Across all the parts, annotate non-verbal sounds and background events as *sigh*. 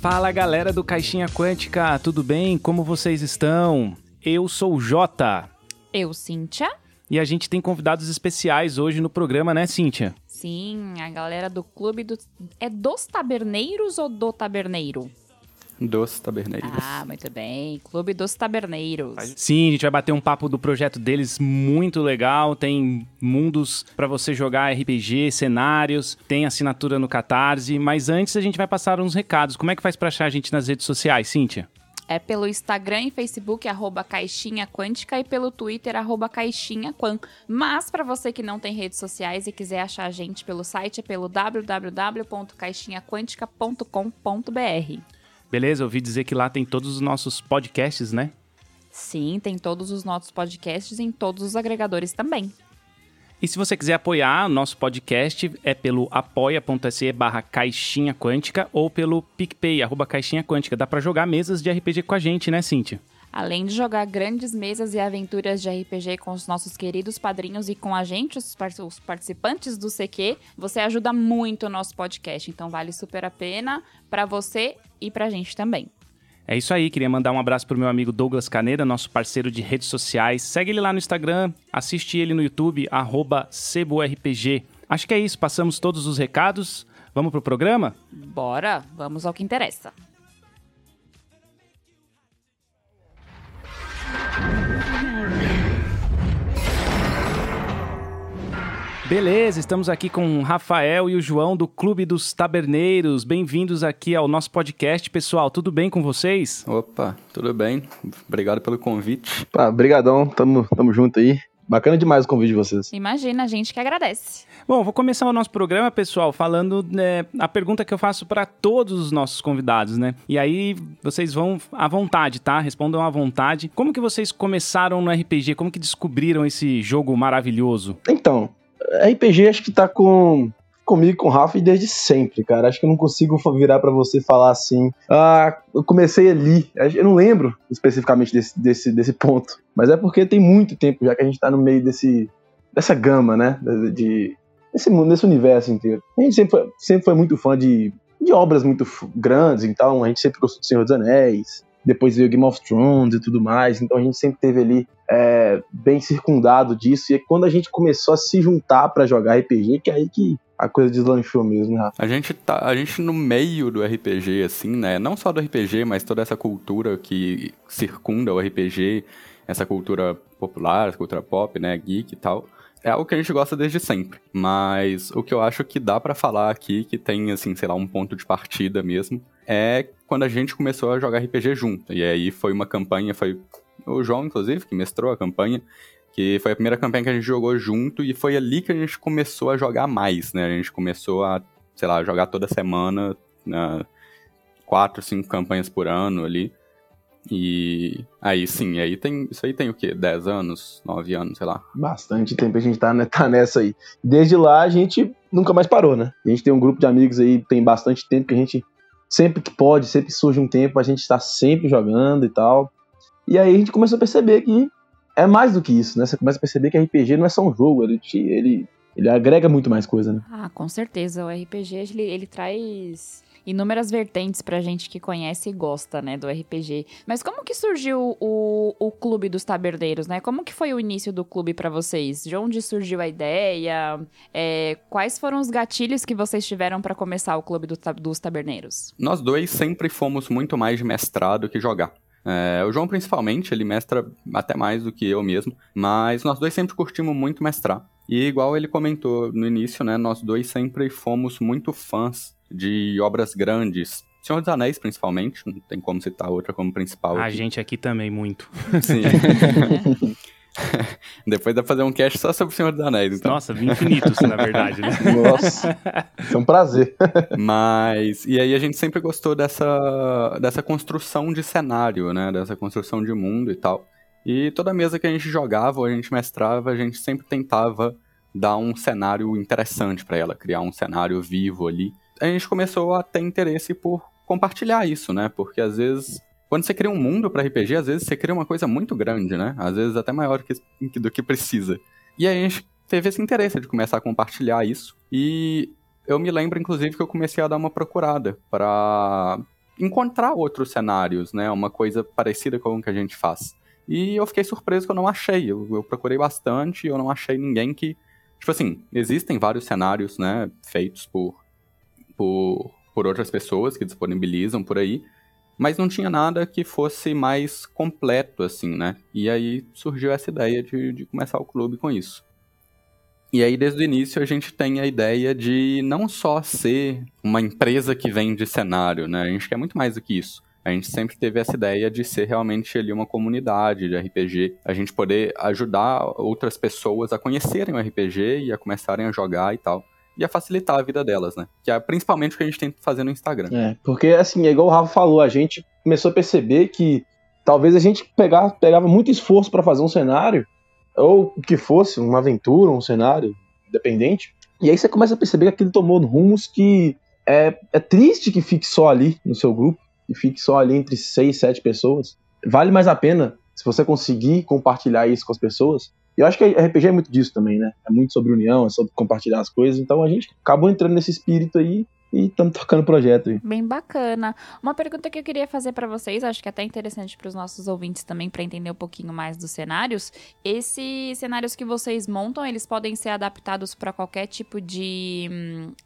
Fala galera do Caixinha Quântica, tudo bem? Como vocês estão? Eu sou o Jota. Eu, Cíntia. E a gente tem convidados especiais hoje no programa, né, Cíntia? Sim, a galera do clube do. É dos taberneiros ou do taberneiro? Dos Taberneiros. Ah, muito bem. Clube dos Taberneiros. Sim, a gente vai bater um papo do projeto deles muito legal. Tem mundos para você jogar RPG, cenários, tem assinatura no Catarse. Mas antes a gente vai passar uns recados. Como é que faz para achar a gente nas redes sociais, Cíntia? É pelo Instagram e Facebook, arroba Caixinha Quântica, e pelo Twitter, arroba Caixinha Quan. Mas, para você que não tem redes sociais e quiser achar a gente pelo site, é pelo www.caixinhaquântica.com.br. Beleza? Ouvi dizer que lá tem todos os nossos podcasts, né? Sim, tem todos os nossos podcasts em todos os agregadores também. E se você quiser apoiar o nosso podcast, é pelo apoia.se barra caixinha quântica ou pelo PicPay, arroba caixinha quântica. Dá pra jogar mesas de RPG com a gente, né, Cíntia? Além de jogar grandes mesas e aventuras de RPG com os nossos queridos padrinhos e com a gente, os, par os participantes do CQ, você ajuda muito o nosso podcast. Então vale super a pena para você e pra gente também. É isso aí, queria mandar um abraço pro meu amigo Douglas Caneda, nosso parceiro de redes sociais. Segue ele lá no Instagram, assiste ele no YouTube, arroba CeboRPG. Acho que é isso, passamos todos os recados. Vamos pro programa? Bora, vamos ao que interessa. Beleza, estamos aqui com o Rafael e o João do Clube dos Taberneiros. Bem-vindos aqui ao nosso podcast, pessoal. Tudo bem com vocês? Opa, tudo bem. Obrigado pelo convite. Pá, brigadão, tamo, tamo junto aí. Bacana demais o convite de vocês. Imagina, a gente que agradece. Bom, vou começar o nosso programa, pessoal, falando né, a pergunta que eu faço para todos os nossos convidados, né? E aí vocês vão à vontade, tá? Respondam à vontade. Como que vocês começaram no RPG? Como que descobriram esse jogo maravilhoso? Então, RPG acho que tá com comigo e com o Rafa desde sempre, cara. Acho que eu não consigo virar para você falar assim. Ah, eu comecei ali. Eu não lembro especificamente desse, desse, desse ponto. Mas é porque tem muito tempo já que a gente tá no meio desse, dessa gama, né? De, de desse, desse universo inteiro. A gente sempre foi, sempre foi muito fã de, de obras muito grandes, então a gente sempre gostou do Senhor dos Anéis. Depois veio Game of Thrones e tudo mais. Então a gente sempre teve ali é, bem circundado disso. E é quando a gente começou a se juntar para jogar RPG, que é aí que a coisa deslanchou mesmo, né, Rafa? A gente tá, a gente no meio do RPG, assim, né? Não só do RPG, mas toda essa cultura que circunda o RPG, essa cultura popular, essa cultura pop, né? Geek e tal. É algo que a gente gosta desde sempre. Mas o que eu acho que dá para falar aqui, que tem, assim, sei lá, um ponto de partida mesmo, é quando a gente começou a jogar RPG junto. E aí foi uma campanha, foi o João, inclusive, que mestrou a campanha, que foi a primeira campanha que a gente jogou junto e foi ali que a gente começou a jogar mais, né? A gente começou a, sei lá, jogar toda semana, né? quatro, cinco campanhas por ano ali. E aí sim, aí tem. Isso aí tem o quê? 10 anos, 9 anos, sei lá. Bastante tempo a gente tá, né, tá nessa aí. Desde lá a gente nunca mais parou, né? A gente tem um grupo de amigos aí, tem bastante tempo que a gente, sempre que pode, sempre que surge um tempo, a gente tá sempre jogando e tal. E aí a gente começou a perceber que é mais do que isso, né? Você começa a perceber que RPG não é só um jogo, ele, te, ele, ele agrega muito mais coisa, né? Ah, com certeza. O RPG, ele, ele traz inúmeras vertentes pra gente que conhece e gosta, né, do RPG. Mas como que surgiu o, o Clube dos Taberneiros, né? Como que foi o início do clube para vocês? De onde surgiu a ideia? É, quais foram os gatilhos que vocês tiveram para começar o Clube do, dos Taberneiros? Nós dois sempre fomos muito mais de mestrado que jogar. É, o João, principalmente, ele mestra até mais do que eu mesmo, mas nós dois sempre curtimos muito mestrar. E igual ele comentou no início, né, nós dois sempre fomos muito fãs de obras grandes. Senhor dos Anéis, principalmente, não tem como citar outra como principal. A aqui. gente aqui também, muito. Sim. *laughs* Depois dá pra fazer um cast só sobre o Senhor dos Anéis, então. Nossa, infinitos, na verdade, né? *laughs* Nossa, é um prazer. *laughs* Mas, e aí a gente sempre gostou dessa, dessa construção de cenário, né? Dessa construção de mundo e tal. E toda mesa que a gente jogava ou a gente mestrava, a gente sempre tentava dar um cenário interessante para ela, criar um cenário vivo ali. A gente começou a ter interesse por compartilhar isso, né? Porque às vezes quando você cria um mundo para RPG, às vezes você cria uma coisa muito grande, né? Às vezes até maior que, do que precisa. E aí a gente teve esse interesse de começar a compartilhar isso. E eu me lembro, inclusive, que eu comecei a dar uma procurada para encontrar outros cenários, né? Uma coisa parecida com o que a gente faz. E eu fiquei surpreso que eu não achei. Eu, eu procurei bastante e eu não achei ninguém que. Tipo assim, existem vários cenários, né? Feitos por, por, por outras pessoas que disponibilizam por aí. Mas não tinha nada que fosse mais completo, assim, né? E aí surgiu essa ideia de, de começar o clube com isso. E aí, desde o início, a gente tem a ideia de não só ser uma empresa que vende cenário, né? A gente quer muito mais do que isso. A gente sempre teve essa ideia de ser realmente ali uma comunidade de RPG, a gente poder ajudar outras pessoas a conhecerem o RPG e a começarem a jogar e tal. E a facilitar a vida delas, né? Que é principalmente o que a gente tenta fazer no Instagram. É, porque assim, é igual o Rafa falou, a gente começou a perceber que talvez a gente pegava, pegava muito esforço para fazer um cenário ou que fosse, uma aventura, um cenário independente. E aí você começa a perceber que aquilo tomou rumos que é, é triste que fique só ali no seu grupo, e fique só ali entre seis, sete pessoas. Vale mais a pena se você conseguir compartilhar isso com as pessoas. E eu acho que RPG é muito disso também, né? É muito sobre união, é sobre compartilhar as coisas. Então a gente acabou entrando nesse espírito aí e estamos tocando o projeto aí. Bem bacana. Uma pergunta que eu queria fazer para vocês, acho que é até interessante para os nossos ouvintes também para entender um pouquinho mais dos cenários. Esses cenários que vocês montam, eles podem ser adaptados para qualquer tipo de,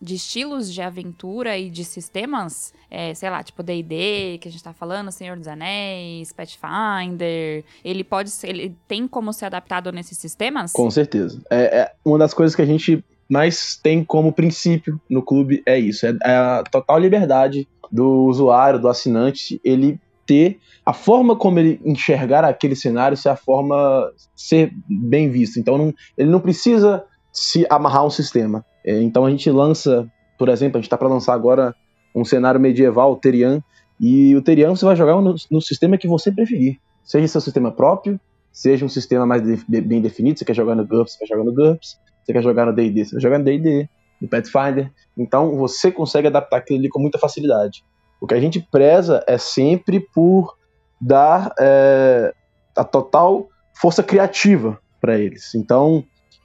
de estilos de aventura e de sistemas, é, sei lá, tipo D&D, que a gente tá falando, Senhor dos Anéis, Pathfinder. Ele pode ser, ele tem como ser adaptado nesses sistemas? Com certeza. É, é uma das coisas que a gente mas tem como princípio no clube é isso, é, a total liberdade do usuário, do assinante, ele ter a forma como ele enxergar aquele cenário ser a forma ser bem visto. Então não, ele não precisa se amarrar um sistema. É, então a gente lança, por exemplo, a gente está para lançar agora um cenário medieval, o Terian, e o Terian você vai jogar no, no, sistema que você preferir. Seja seu sistema próprio, seja um sistema mais de, bem definido, você quer jogar no GURPS, você vai jogar no GURPS, você quer jogar no D&D, você vai jogar no D&D, no Pathfinder. Então você consegue adaptar aquilo ali com muita facilidade. O que a gente preza é sempre por dar é, a total força criativa para eles. Então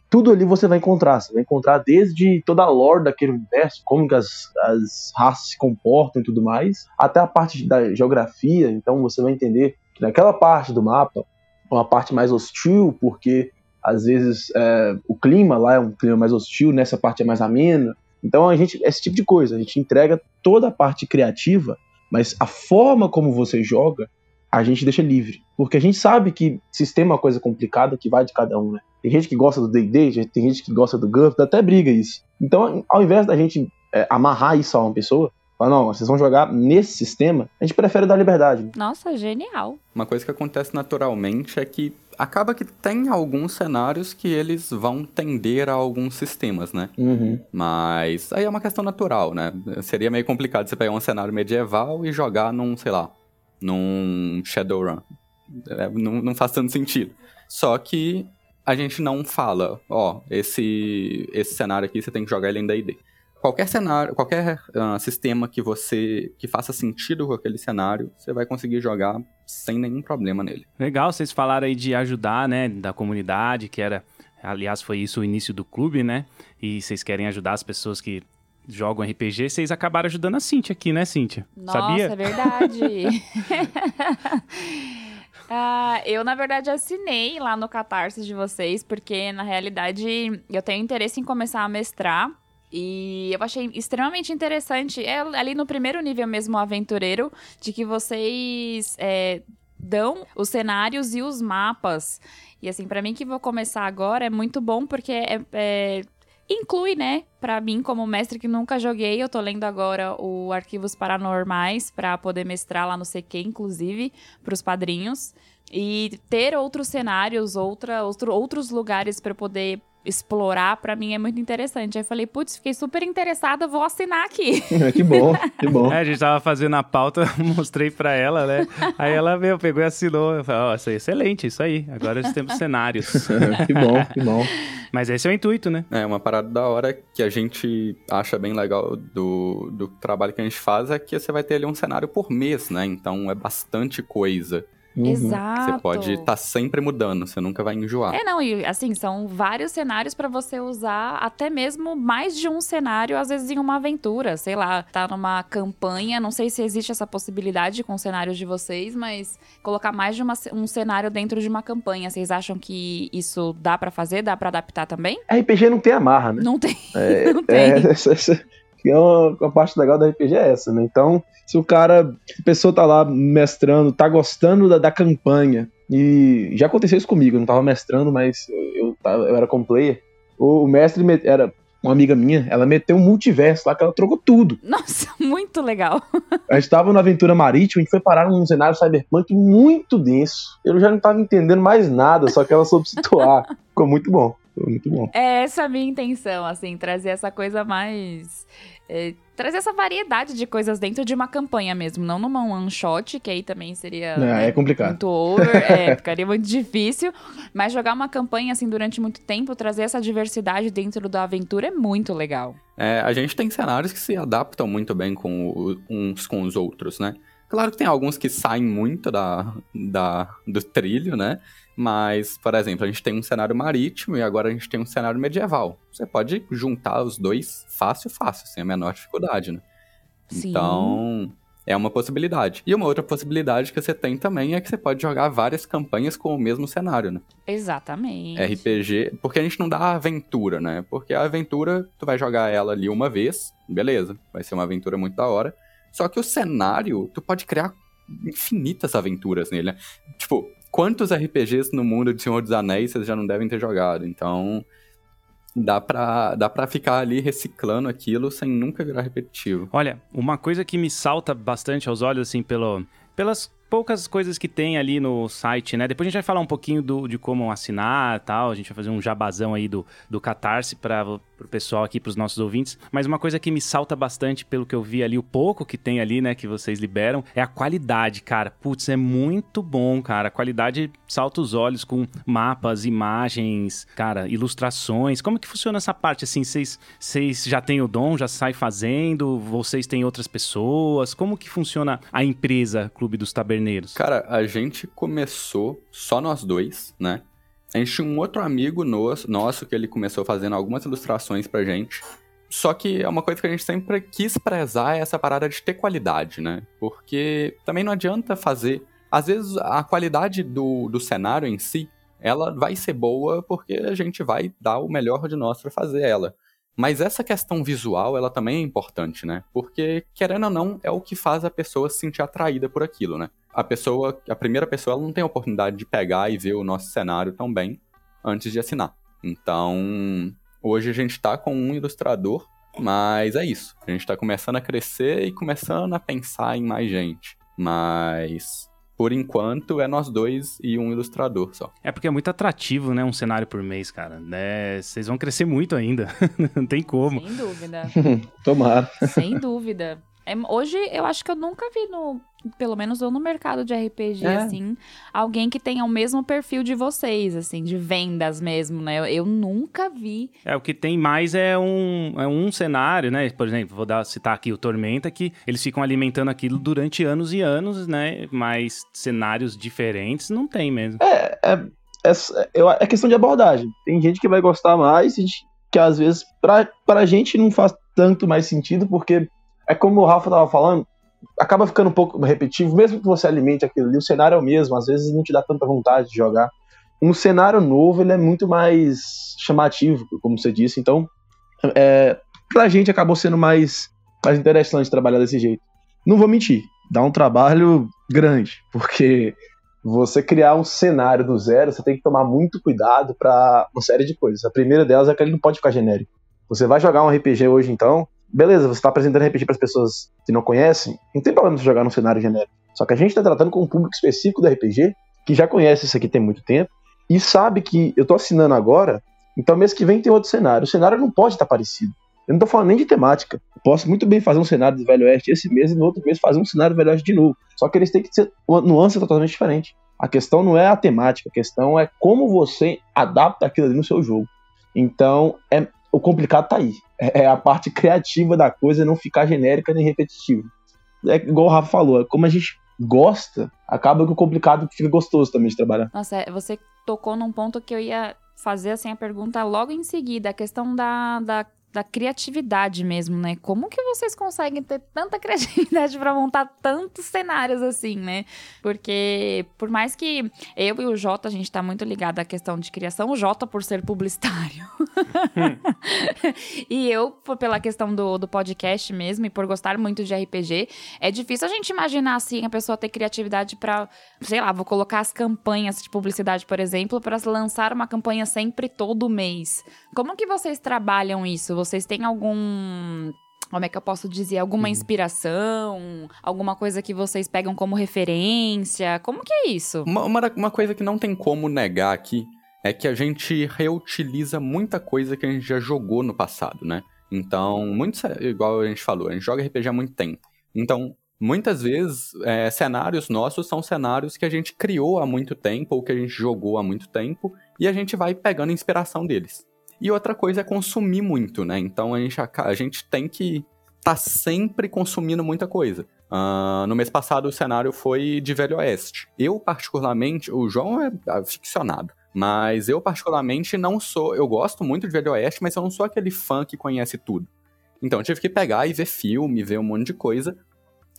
tudo ali você vai encontrar. Você vai encontrar desde toda a lore daquele universo, como que as, as raças se comportam e tudo mais, até a parte da geografia. Então você vai entender que naquela parte do mapa, uma parte mais hostil, porque às vezes é, o clima lá é um clima mais hostil, nessa parte é mais amena. Então a gente, esse tipo de coisa, a gente entrega toda a parte criativa, mas a forma como você joga, a gente deixa livre. Porque a gente sabe que sistema é uma coisa complicada que vai de cada um, né? Tem gente que gosta do D&D, tem gente que gosta do GURPS, até briga isso. Então, ao invés da gente é, amarrar isso a uma pessoa, Fala, não, vocês vão jogar nesse sistema, a gente prefere dar liberdade. Nossa, genial. Uma coisa que acontece naturalmente é que acaba que tem alguns cenários que eles vão tender a alguns sistemas, né? Uhum. Mas aí é uma questão natural, né? Seria meio complicado você pegar um cenário medieval e jogar num, sei lá, num Shadowrun. É, não, não faz tanto sentido. Só que a gente não fala, ó, esse, esse cenário aqui você tem que jogar ele em D&D qualquer cenário, qualquer uh, sistema que você que faça sentido com aquele cenário, você vai conseguir jogar sem nenhum problema nele. Legal, vocês falaram aí de ajudar, né, da comunidade, que era, aliás, foi isso o início do clube, né? E vocês querem ajudar as pessoas que jogam RPG, vocês acabaram ajudando a Cintia aqui, né, Cintia? Nossa, Sabia? é verdade. *laughs* Ah, eu, na verdade, assinei lá no Catarse de vocês, porque, na realidade, eu tenho interesse em começar a mestrar. E eu achei extremamente interessante, é ali no primeiro nível mesmo, aventureiro, de que vocês é, dão os cenários e os mapas. E assim, para mim que vou começar agora, é muito bom porque é, é inclui, né, para mim como mestre que nunca joguei, eu tô lendo agora o Arquivos Paranormais para poder mestrar lá no CQ, inclusive, para os padrinhos. E ter outros cenários, outra, outro, outros lugares para poder explorar, para mim é muito interessante. Aí eu falei, putz, fiquei super interessada, vou assinar aqui. *laughs* que bom, que bom. É, a gente tava fazendo a pauta, *laughs* mostrei para ela, né? Aí ela veio, pegou e assinou. Eu falei, ó, oh, isso é excelente, isso aí. Agora nós temos cenários. *laughs* que bom, que bom. Mas esse é o intuito, né? É, uma parada da hora que a gente acha bem legal do, do trabalho que a gente faz é que você vai ter ali um cenário por mês, né? Então é bastante coisa. Uhum. Exato. Você pode estar sempre mudando, você nunca vai enjoar. É, não, e assim, são vários cenários pra você usar, até mesmo mais de um cenário, às vezes em uma aventura. Sei lá, tá numa campanha, não sei se existe essa possibilidade com os cenários de vocês, mas colocar mais de uma- um cenário dentro de uma campanha. Vocês acham que isso dá pra fazer? Dá pra adaptar também? RPG não tem amarra, né? Não tem. É, *laughs* não tem. é, essa, essa- que é uma, uma parte legal da RPG é essa, né? Então, se o cara, se a pessoa tá lá mestrando, tá gostando da, da campanha, e já aconteceu isso comigo, eu não tava mestrando, mas eu, eu, tava- eu era como player, o, o mestre me- era uma amiga minha, ela meteu um multiverso lá que ela trocou tudo. Nossa, *laughs* muito legal. A gente tava na aventura marítima, a gente foi parar num cenário cyberpunk muito denso. Eu já não tava entendendo mais nada, só que ela soube *laughs* situar. Ficou muito bom, ficou muito bom. É essa a minha intenção, assim, trazer essa coisa mais. é, trazer essa variedade de coisas dentro de uma campanha mesmo, não numa one shot, que aí também seria. É, né, é complicado. Muito over, é, *laughs* ficaria muito difícil. Mas jogar uma campanha assim durante muito tempo, trazer essa diversidade dentro da aventura é muito legal. É, a gente tem cenários que se adaptam muito bem com o- uns com os outros, né? Claro que tem alguns que saem muito da, da, do trilho, né? Mas, por exemplo, a gente tem um cenário marítimo e agora a gente tem um cenário medieval. Você pode juntar os dois fácil, fácil, sem a menor dificuldade, né? Sim. Então, é uma possibilidade. E uma outra possibilidade que você tem também é que você pode jogar várias campanhas com o mesmo cenário, né? Exatamente. RPG, porque a gente não dá aventura, né? Porque a aventura, tu vai jogar ela ali uma vez, beleza, vai ser uma aventura muito da hora. Só que o cenário, tu pode criar infinitas aventuras nele, né? Tipo, quantos RPGs no mundo de Senhor dos Anéis vocês já não devem ter jogado? Então, dá pra, dá pra ficar ali reciclando aquilo sem nunca virar repetitivo. Olha, uma coisa que me salta bastante aos olhos, assim, pelo, pelas poucas coisas que tem ali no site, né? Depois a gente vai falar um pouquinho do, de como assinar tal. A gente vai fazer um jabazão aí do, do Catarse para o pessoal aqui, para os nossos ouvintes. Mas uma coisa que me salta bastante pelo que eu vi ali, o pouco que tem ali, né, que vocês liberam, é a qualidade, cara. Putz, é muito bom, cara. A qualidade salta os olhos com mapas, imagens, cara, ilustrações. Como que funciona essa parte, assim? Vocês já têm o dom, já sai fazendo? Vocês têm outras pessoas? Como que funciona a empresa Clube dos Cara, a gente começou só nós dois, né? A gente tinha um outro amigo nosso, nosso que ele começou fazendo algumas ilustrações pra gente. Só que é uma coisa que a gente sempre quis prezar é essa parada de ter qualidade, né? Porque também não adianta fazer. Às vezes a qualidade do, do cenário em si, ela vai ser boa porque a gente vai dar o melhor de nós pra fazer ela. Mas essa questão visual, ela também é importante, né? Porque, querendo ou não, é o que faz a pessoa se sentir atraída por aquilo, né? A pessoa, a primeira pessoa, ela não tem a oportunidade de pegar e ver o nosso cenário tão bem antes de assinar. Então, hoje a gente tá com um ilustrador, mas é isso. A gente tá começando a crescer e começando a pensar em mais gente. Mas, por enquanto, é nós dois e um ilustrador só. É porque é muito atrativo, né? Um cenário por mês, cara. Né? Vocês vão crescer muito ainda. *laughs* não tem como. Sem dúvida. *laughs* Tomara. Sem dúvida. É, hoje eu acho que eu nunca vi no, pelo menos eu no mercado de RPG, É. assim, alguém que tenha o mesmo perfil de vocês, assim, de vendas mesmo, né? Eu, eu nunca vi. É, o que tem mais é um, é um cenário, né? Por exemplo, vou dar, citar aqui o Tormenta, que eles ficam alimentando aquilo durante anos e anos, né? Mas cenários diferentes não tem mesmo. É, é, eu- é questão de abordagem. Tem gente que vai gostar mais, gente que às vezes pra, pra gente não faz tanto mais sentido, porque é como o Rafa tava falando, acaba ficando um pouco repetitivo, mesmo que você alimente aquilo ali, o cenário é o mesmo, às vezes não te dá tanta vontade de jogar. Um cenário novo, ele é muito mais chamativo, como você disse, então é, pra gente acabou sendo mais, mais interessante trabalhar desse jeito. Não vou mentir, dá um trabalho grande, porque você criar um cenário do zero, você tem que tomar muito cuidado para uma série de coisas. A primeira delas é que ele não pode ficar genérico. Você vai jogar um RPG hoje, então, beleza, você está apresentando RPG para as pessoas que não conhecem, não tem problema você jogar num cenário genérico. Só que a gente está tratando com um público específico do RPG, que já conhece isso aqui tem muito tempo, e sabe que eu tô assinando agora, então mês que vem tem outro cenário. O cenário não pode estar parecido. Eu não tô falando nem de temática. Eu posso muito bem fazer um cenário de Velho Oeste esse mês e no outro mês fazer um cenário de Velho Oeste de novo. Só que eles têm que ser uma nuance totalmente diferente. A questão não é a temática, a questão é como você adapta aquilo ali no seu jogo. Então, é, o complicado tá aí. É, é a parte criativa da coisa não ficar genérica nem repetitiva. É igual o Rafa falou, é como a gente gosta, acaba que o complicado fica gostoso também de trabalhar. Nossa, é, você tocou num ponto que eu ia fazer assim a pergunta logo em seguida, a questão da, da da criatividade mesmo, né? Como que vocês conseguem ter tanta *laughs* criatividade para montar tantos cenários assim, né? Porque por mais que eu e o Jota, a gente tá muito ligado à questão de criação, o Jota por ser publicitário. *laughs* E eu, pela questão do, do podcast mesmo, e por gostar muito de RPG, é difícil a gente imaginar assim a pessoa ter criatividade para, sei lá, vou colocar as campanhas de publicidade, por exemplo, para lançar uma campanha sempre todo mês. Como que vocês trabalham isso? Têm algum como é que eu posso dizer? Alguma uhum. inspiração? Alguma coisa que vocês pegam como referência? Como que é isso? Uma, uma, uma, coisa que não tem como negar aqui é que a gente reutiliza muita coisa que a gente já jogou no passado, né? Então, muito, igual a gente falou, a gente joga RPG há muito tempo. Então, muitas vezes, é, cenários nossos são cenários que a gente criou há muito tempo ou que a gente jogou há muito tempo e a gente vai pegando inspiração deles. E outra coisa é consumir muito, né? Então a gente, a gente tem que tá sempre consumindo muita coisa. Uh, no mês passado o cenário foi de Velho Oeste. Eu, particularmente, o João é ficcionado. Mas eu, particularmente, não sou. Eu gosto muito de Velho Oeste, mas eu não sou aquele fã que conhece tudo. Então eu tive que pegar e ver filme, ver um monte de coisa.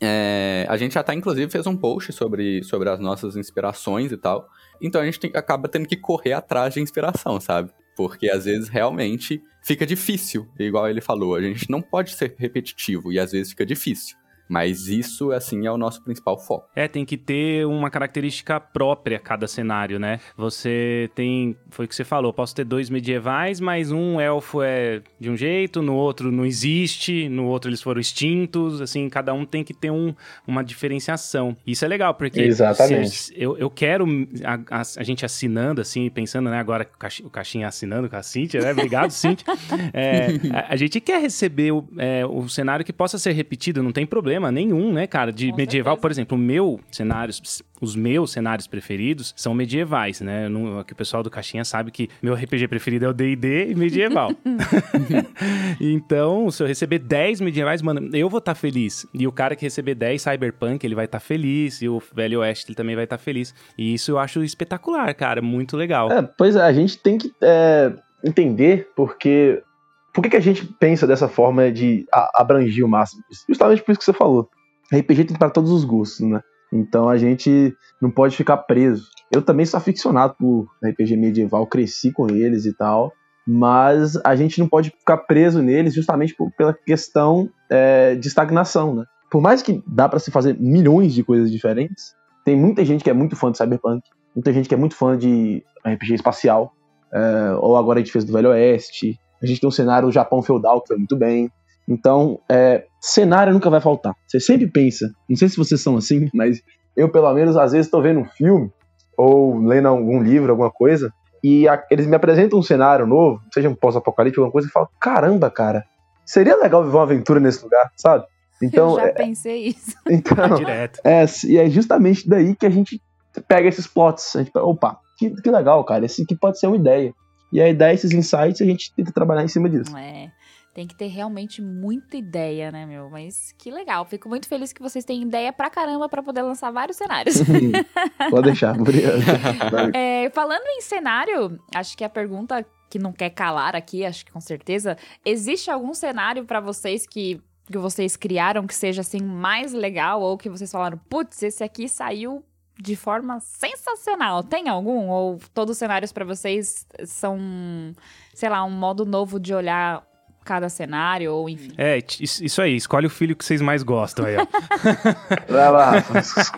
É, a gente até, inclusive, fez um post sobre, sobre as nossas inspirações e tal. Então a gente tem, acaba tendo que correr atrás de inspiração, sabe? Porque às vezes realmente fica difícil, igual ele falou, a gente não pode ser repetitivo e às vezes fica difícil. Mas isso, assim, é o nosso principal foco. É, tem que ter uma característica própria cada cenário, né? Você tem. Foi o que você falou, posso ter dois medievais, mas um elfo é de um jeito, no outro não existe, no outro eles foram extintos, assim, cada um tem que ter um, uma diferenciação. Isso é legal, porque. Exatamente. eu, eu quero a, a, a, gente assinando, assim, pensando, né, agora o Caixinha assinando com a Cintia, né? Obrigado, Cintia. É, *laughs* a, a, gente quer receber o, é, o cenário que possa ser repetido, não tem problema problema nenhum, né, cara? De Com medieval, certeza. por exemplo, o meu cenários, os meus cenários preferidos são medievais, né? Não, aqui o pessoal do Caixinha sabe que meu RPG preferido é o D&D e medieval. *laughs* *laughs* então, se eu receber 10 medievais, mano, eu vou estar tá feliz. E o cara que receber 10 Cyberpunk, ele vai estar tá feliz. E o Velho Oeste, ele também vai estar tá feliz. E isso eu acho espetacular, cara. Muito legal. É, pois é, a gente tem que é, entender, porque por que, que a gente pensa dessa forma de abranger o máximo? Justamente por isso que você falou. RPG tem para todos os gostos, né? Então a gente não pode ficar preso. Eu também sou aficionado por RPG medieval, cresci com eles e tal, mas a gente não pode ficar preso neles justamente por, pela questão é, de estagnação, né? Por mais que dá para se fazer milhões de coisas diferentes, tem muita gente que é muito fã de Cyberpunk, muita gente que é muito fã de RPG espacial, é, ou agora a gente fez do Velho Oeste, a gente tem um cenário do Japão feudal que foi muito bem. Então, é, cenário nunca vai faltar. Você sempre pensa, não sei se vocês são assim, *laughs* mas eu, pelo menos, às vezes estou vendo um filme ou lendo algum livro, alguma coisa, e a, eles me apresentam um cenário novo, seja um pós-apocalíptico, alguma coisa, e falo, caramba, cara, seria legal viver uma aventura nesse lugar, sabe? *laughs* Então, eu já é, pensei isso. *laughs* Então, Direto. É, e é justamente daí que a gente pega esses plots. A gente, opa, que, que legal, cara, esse aqui pode ser uma ideia. E aí dá esses insights e a gente tenta trabalhar em cima disso. É. Tem que ter realmente muita ideia, né, meu? Mas que legal. Fico muito feliz que vocês têm ideia pra caramba pra poder lançar vários cenários. Pode deixar, *laughs* obrigado. É, falando em cenário, acho que a pergunta que não quer calar aqui, acho que com certeza, existe algum cenário para vocês que que vocês criaram que seja assim mais legal ou que vocês falaram, putz, esse aqui saiu de forma sensacional. Tem algum? Ou todos os cenários para vocês são, sei lá, um modo novo de olhar cada cenário, ou enfim. É, isso aí, escolhe o filho que vocês mais gostam aí, ó. *laughs* Vai lá,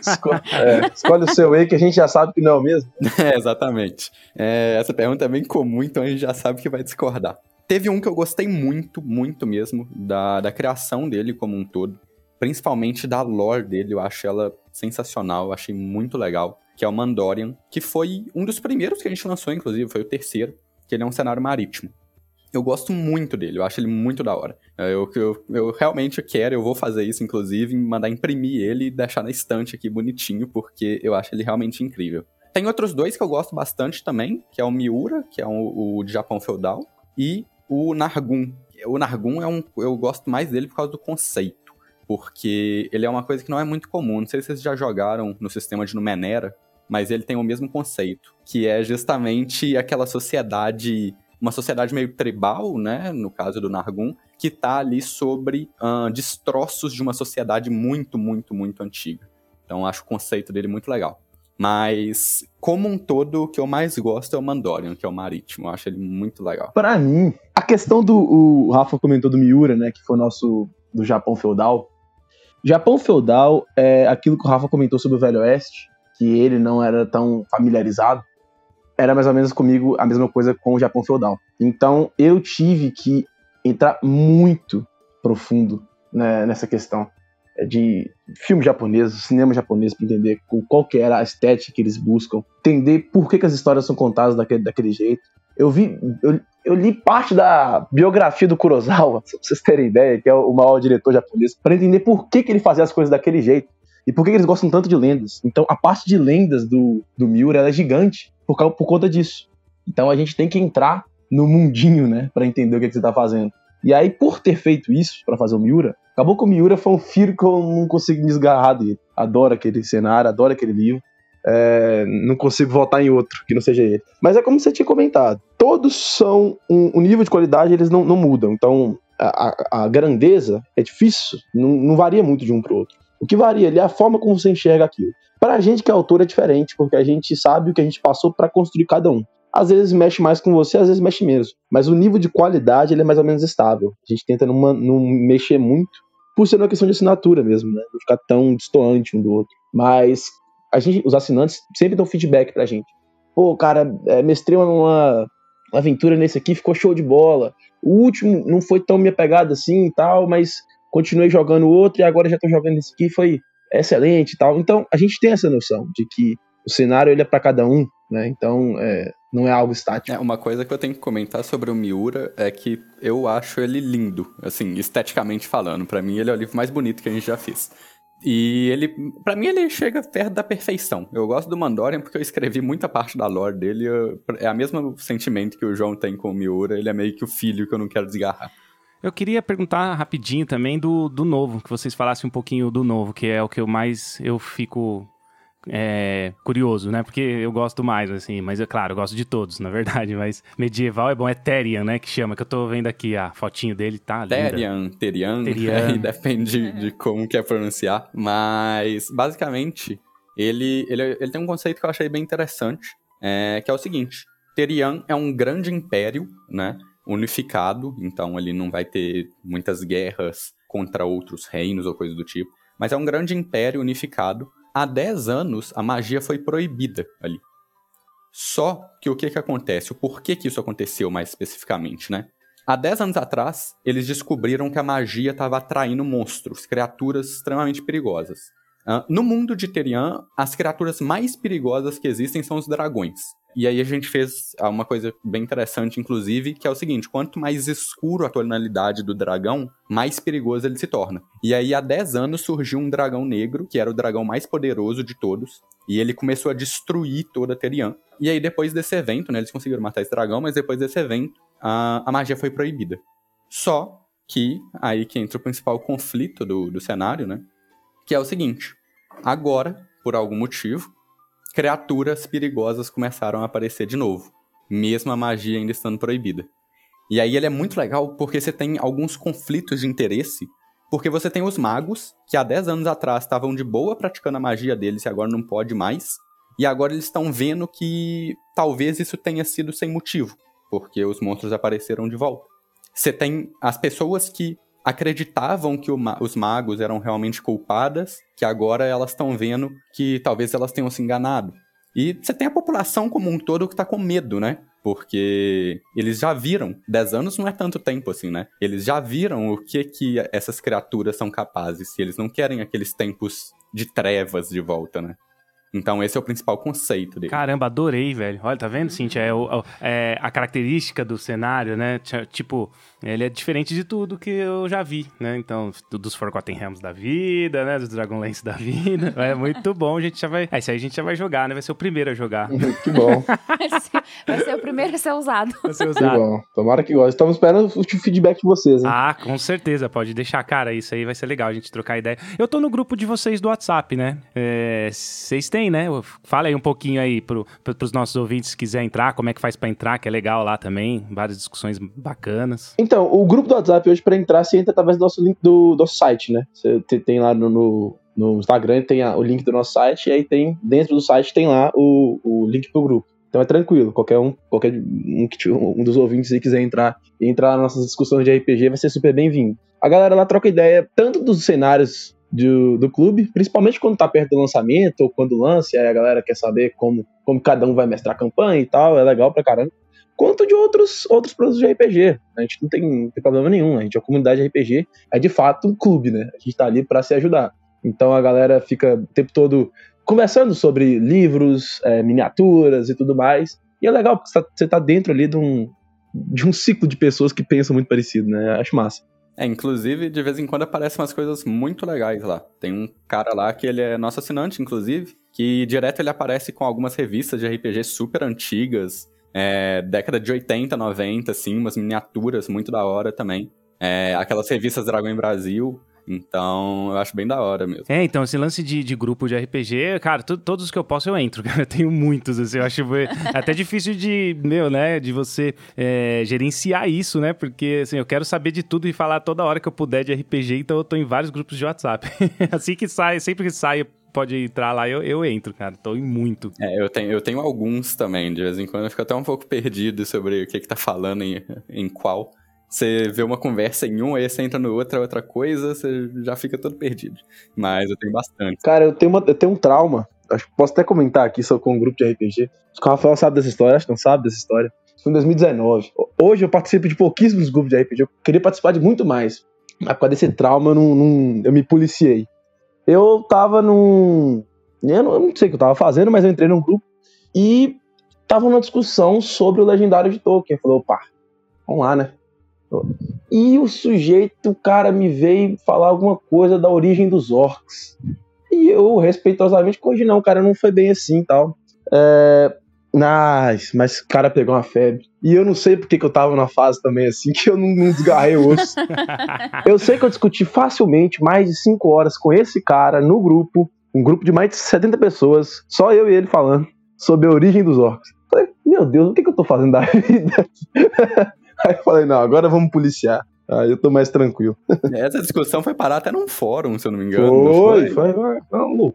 escolhe, é, escolhe o seu aí que a gente já sabe que não é o mesmo. *laughs* É, exatamente. É, essa pergunta é bem comum, então a gente já sabe que vai discordar. Teve um que eu gostei muito, muito mesmo, da, da criação dele como um todo principalmente da lore dele, eu acho ela sensacional, eu achei muito legal, que é o Mandorian, que foi um dos primeiros que a gente lançou, inclusive, foi o terceiro, que ele é um cenário marítimo. Eu gosto muito dele, eu acho ele muito da hora. Eu, eu, eu realmente quero, eu vou fazer isso, inclusive, mandar imprimir ele e deixar na estante aqui bonitinho, porque eu acho ele realmente incrível. Tem outros dois que eu gosto bastante também, que é o Miura, que é o, o de Japão feudal, e o Nargun. O Nargun é um, eu gosto mais dele por causa do conceito porque ele é uma coisa que não é muito comum. Não sei se vocês já jogaram no sistema de Numenera, mas ele tem o mesmo conceito, que é justamente aquela sociedade, uma sociedade meio tribal, né, no caso do Nargun, que tá ali sobre uh, destroços de uma sociedade muito, muito, muito antiga. Então acho o conceito dele muito legal. Mas, como um todo, o que eu mais gosto é o Mandorian, que é o marítimo. Eu acho ele muito legal. Para mim, a questão do. O Rafa comentou do Miura, né? Que foi o nosso. do Japão feudal. Japão feudal é aquilo que o Rafa comentou sobre o Velho Oeste, que ele não era tão familiarizado. Era mais ou menos comigo a mesma coisa com o Japão feudal. Então, eu tive que entrar muito profundo né, nessa questão. É, de filme japonês, cinema japonês, para entender qual que era a estética que eles buscam, entender por que, que as histórias são contadas daquele, daquele jeito. Eu vi, eu, eu, li parte da biografia do Kurosawa, *laughs* pra vocês terem ideia, que é o maior diretor japonês, para entender por que, que ele fazia as coisas daquele jeito e por que, eles gostam tanto de lendas. Então, a parte de lendas do, do Miura é gigante por, causa, por conta disso. Então, a gente tem que entrar no mundinho, né, para entender o que, que você tá fazendo. E aí, por ter feito isso para fazer o Miura, acabou que o Miura foi um filho que eu não consigo me esgarrar dele. Adoro aquele cenário, adoro aquele livro. É, não consigo votar em outro que não seja ele. Mas é como você tinha comentado: todos são. Um, o nível de qualidade eles não, não mudam. Então, a, a, a grandeza é difícil, não, não, varia muito de um para outro. O que varia ali é a forma como você enxerga aquilo. Para a gente que é autor é diferente, porque a gente sabe o que a gente passou para construir cada um às vezes mexe mais com você, às vezes mexe menos. Mas o nível de qualidade ele é mais ou menos estável. A gente tenta não, não mexer muito, por ser uma questão de assinatura mesmo, né? Não ficar tão distoante um do outro. Mas a gente, os assinantes sempre dão feedback pra gente. Pô, cara, é, mestrei uma, uma aventura nesse aqui, ficou show de bola. O último não foi tão minha pegada assim e tal, mas continuei jogando outro e agora já tô jogando esse aqui, foi excelente e tal. Então a gente tem essa noção de que o cenário ele é para cada um, né? Então é, não é algo estático. É, uma coisa que eu tenho que comentar sobre o Miura é que eu acho ele lindo, assim, esteticamente falando. para mim ele é o livro mais bonito que a gente já fez. E ele, para mim, ele chega perto da perfeição. Eu gosto do Mandorian porque eu escrevi muita parte da lore dele. Eu, é o mesmo sentimento que o João tem com o Miura. Ele é meio que o filho que eu não quero desgarrar. Eu queria perguntar rapidinho também do, do novo, que vocês falassem um pouquinho do novo, que é o que eu mais eu fico é, curioso, né? Porque eu gosto mais, assim, mas é claro, eu gosto de todos, na verdade, mas medieval é bom, é Terian, né? Que chama, que eu tô vendo aqui a fotinho dele, tá? Terian, Terian, Terian. *laughs* depende de como quer pronunciar, mas basicamente ele, ele, ele tem um conceito que eu achei bem interessante, é, que é o seguinte: Terian é um grande império, né? Unificado, então ele não vai ter muitas guerras contra outros reinos ou coisa do tipo, mas é um grande império unificado há 10 anos a magia foi proibida ali. Só que o que, que acontece? O porquê que isso aconteceu mais especificamente, né? Há 10 anos atrás, eles descobriram que a magia estava atraindo monstros, criaturas extremamente perigosas. Uh, no mundo de Terian, as criaturas mais perigosas que existem são os dragões. E aí a gente fez uma coisa bem interessante, inclusive, que é o seguinte: quanto mais escuro a tonalidade do dragão, mais perigoso ele se torna. E aí, há 10 anos, surgiu um dragão negro, que era o dragão mais poderoso de todos, e ele começou a destruir toda a Terian. E aí, depois desse evento, né, eles conseguiram matar esse dragão, mas depois desse evento, a, a magia foi proibida. Só que, aí que entra o principal conflito do, do cenário, né? Que é o seguinte: agora, por algum motivo, criaturas perigosas começaram a aparecer de novo, mesmo a magia ainda estando proibida. E aí ele é muito legal porque você tem alguns conflitos de interesse, porque você tem os magos, que há 10 anos atrás estavam de boa praticando a magia deles e agora não pode mais, e agora eles estão vendo que talvez isso tenha sido sem motivo, porque os monstros apareceram de volta. Você tem as pessoas que acreditavam que ma os magos eram realmente culpadas, que agora elas estão vendo que talvez elas tenham se enganado. E você tem a população como um todo que tá com medo, né? Porque eles já viram, 10 anos não é tanto tempo assim, né? Eles já viram o que que essas criaturas são capazes, e eles não querem aqueles tempos de trevas de volta, né? Então esse é o principal conceito dele. Caramba, adorei, velho. Olha, tá vendo, Cintia? É, o, é a característica do cenário, né? Tipo, ele é diferente de tudo que eu já vi, né? Então, dos Forgotten Realms da vida, né? Dos Dragonlance da vida. *laughs* É muito bom, a gente já vai... É, esse aí a gente já vai jogar, né? Vai ser o primeiro a jogar. *laughs* que bom. vai, ser, vai ser o primeiro a ser usado. Vai ser usado. Que bom. Tomara que goste. Estamos esperando o feedback de vocês, hein? Ah, com certeza. Pode deixar, cara. Isso aí vai ser legal, a gente trocar ideia. Eu tô no grupo de vocês do WhatsApp, né? Vocês é, têm, né? Fala aí um pouquinho aí pro, pros nossos ouvintes se quiser entrar, como é que faz para entrar, que é legal lá também. Várias discussões bacanas. Então, o grupo do WhatsApp hoje, para entrar, você entra através do nosso link do nosso site, né? Você tem lá no, no, no Instagram, tem a, o link do nosso site, e aí tem, dentro do site tem lá o, o link pro grupo. Então é tranquilo, qualquer um, qualquer um, um dos ouvintes aí quiser entrar entrar nas nossas discussões de RPG vai ser super bem-vindo. A galera lá troca ideia tanto dos cenários do, do clube, principalmente quando tá perto do lançamento ou quando lança, aí a galera quer saber como, como cada um vai mestrar a campanha e tal, é legal pra caramba quanto de outros, outros produtos de RPG. A gente não tem, não tem problema nenhum. A gente, a comunidade de RPG é de fato um clube, né? A gente tá ali para se ajudar. Então a galera fica o tempo todo conversando sobre livros, é, miniaturas e tudo mais. E é legal, porque você tá, tá dentro ali de um, de um ciclo de pessoas que pensam muito parecido, né? Acho massa. É, inclusive, de vez em quando aparecem umas coisas muito legais lá. Tem um cara lá que ele é nosso assinante, inclusive, que direto ele aparece com algumas revistas de RPG super antigas, é, década de 80, 90, assim, umas miniaturas muito da hora também. É, aquelas revistas Dragon Brasil. Então, eu acho bem da hora mesmo. É, então, esse lance de, de grupo de RPG, cara, todos os que eu posso eu entro, *laughs* cara. Eu tenho muitos, assim, eu acho até difícil de, meu, né, de você é, gerenciar isso, né? Porque, assim, eu quero saber de tudo e falar toda hora que eu puder de RPG, então eu tô em vários grupos de WhatsApp. *laughs* assim que sai, sempre que sai pode entrar lá, eu, eu entro, cara. Tô em muito. É, eu tenho, eu tenho alguns também. De vez em quando eu fico até um pouco perdido sobre o que que tá falando em, em qual. Você vê uma conversa em um, aí você entra no outro, é outra coisa, você já fica todo perdido. Mas eu tenho bastante. Cara, eu tenho, uma, eu tenho um trauma. Acho que posso até comentar aqui só com um grupo de RPG. Acho que o Rafael sabe dessa história, acho que não sabe dessa história. Foi em 2019. Hoje eu participo de pouquíssimos grupos de RPG. Eu queria participar de muito mais. Mas por causa desse trauma, eu, não, não eu me policiei eu tava num. Eu não, eu não sei o que eu tava fazendo, mas eu entrei num grupo e tava numa discussão sobre o legendário de Tolkien. Falou, opa, vamos lá, né? E o sujeito, o cara, me veio falar alguma coisa da origem dos orcs. E eu, respeitosamente, hoje não, cara, não foi bem assim tal. É, Nice, mas o cara pegou uma febre. E eu não sei porque que eu tava na fase também assim, que eu não, não desgarrei o osso. *laughs* eu sei que eu discuti facilmente mais de 5 horas com esse cara no grupo, um grupo de mais de 70 pessoas, só eu e ele falando sobre a origem dos orcs. Falei, meu Deus, o que, que eu tô fazendo da *laughs* vida? *laughs* Aí eu falei, não, agora vamos policiar. Aí eu tô mais tranquilo. Essa discussão foi parar até num fórum, se eu não me engano. Foi, foi, foi uma loucura,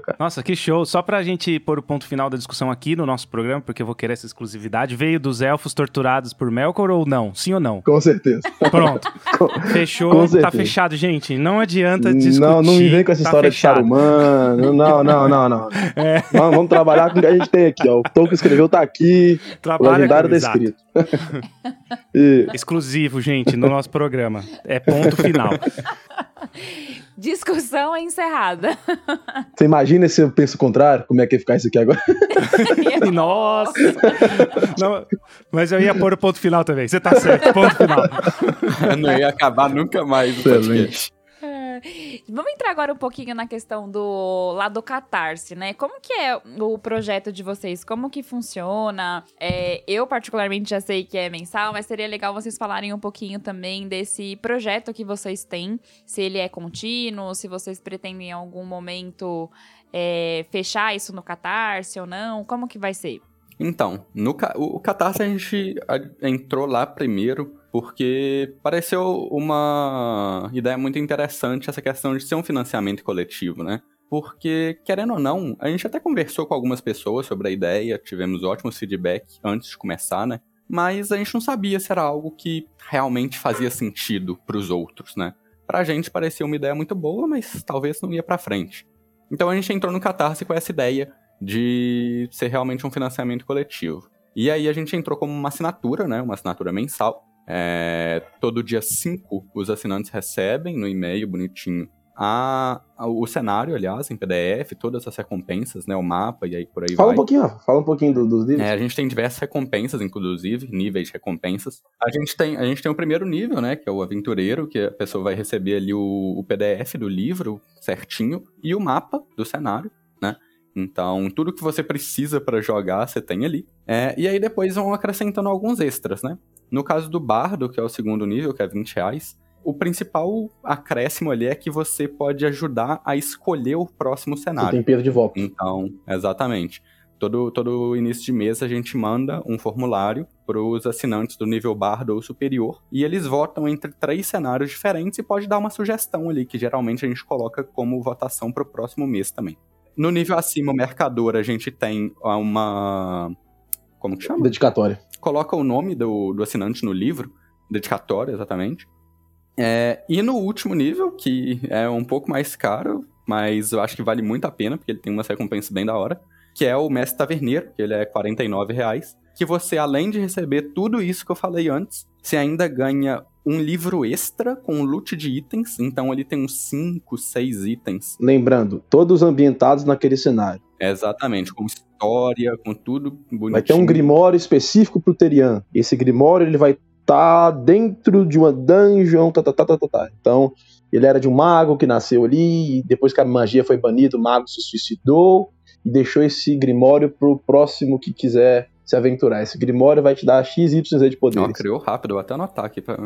cara. Nossa, que show. Só pra gente pôr o ponto final da discussão aqui no nosso programa, porque eu vou querer essa exclusividade. Veio dos elfos torturados por Melkor ou não? Sim ou não? Com certeza. Pronto. *laughs* Fechou. Com tá fechado, gente. Não adianta discutir. Não, não me vem com essa tá história fechado. de Saruman. Não, não, não, não. *laughs* É. Vamos, vamos, trabalhar com o que a gente tem aqui, ó. O Tolkien escreveu tá aqui. Trabalha o legendário tá escrito. *laughs* e... Exclusivo, gente, no nosso programa. É ponto final. *laughs* Discussão encerrada. Você imagina se eu penso o contrário? Como é que ia ficar isso aqui agora? *laughs* Nossa! Não, mas eu ia pôr o ponto final também. Você tá certo, ponto final. Não ia acabar nunca mais o podcast. Vamos entrar agora um pouquinho na questão do lado do Catarse, né? Como que é o projeto de vocês? Como que funciona? É, eu, particularmente, já sei que é mensal, mas seria legal vocês falarem um pouquinho também desse projeto que vocês têm. Se ele é contínuo, se vocês pretendem em algum momento é, fechar isso no Catarse ou não. Como que vai ser? Então, no, o Catarse a gente entrou lá primeiro porque pareceu uma ideia muito interessante essa questão de ser um financiamento coletivo, né? Porque, querendo ou não, a gente até conversou com algumas pessoas sobre a ideia, tivemos ótimos feedback antes de começar, né? Mas a gente não sabia se era algo que realmente fazia sentido para os outros, né? Pra gente parecia uma ideia muito boa, mas talvez não ia para frente. Então a gente entrou no Catarse com essa ideia de ser realmente um financiamento coletivo. E aí a gente entrou como uma assinatura, né? Uma assinatura mensal. É, todo dia 5 os assinantes recebem no e-mail bonitinho a, a- o cenário, aliás, em PDF, todas as recompensas, né? O mapa e aí por aí Fala vai. um pouquinho. Fala um pouquinho do- dos livros. É, a gente tem diversas recompensas, inclusive, níveis de recompensas. A gente tem, a gente tem o primeiro nível, né, que é o aventureiro, que a pessoa vai receber ali o, o PDF do livro certinho e o mapa do cenário, né? Então, tudo que você precisa para jogar, você tem ali. É, e aí depois vão acrescentando alguns extras, né? No caso do Bardo, que é o segundo nível, que é 20 reais, o principal acréscimo ali é que você pode ajudar a escolher o próximo Você cenário. tem peso de volta. Então, exatamente. Todo, todo início de mês a gente manda um formulário para os assinantes do nível bardo ou superior e eles votam entre três cenários diferentes e pode dar uma sugestão ali, que geralmente a gente coloca como votação para o próximo mês também. No nível acima, o mercador, a gente tem uma. Como que chama? Dedicatória. Coloca o nome do, do assinante no livro, dedicatório, exatamente. É, e no último nível, que é um pouco mais caro, mas eu acho que vale muito a pena, porque ele tem umas recompensas bem da hora, que é o Mestre Taverneiro, que ele é 49 reais, que você, além de receber tudo isso que eu falei antes, você ainda ganha um livro extra com loot de itens, então ele tem uns 5, 6 itens. Lembrando, todos ambientados naquele cenário. Exatamente, com história, com tudo bonitinho. Vai ter um grimório específico pro Terian. Esse grimório ele vai estar dentro de uma dungeon, tá, tá, tá, tá, tá, tá. Então, ele era de um mago que nasceu ali, e depois que a magia foi banida, o mago se suicidou e deixou esse grimório pro próximo que quiser se aventurar. Esse grimório vai te dar X, Y, Z de poderes. criou rápido, vou até anotar aqui. Pra...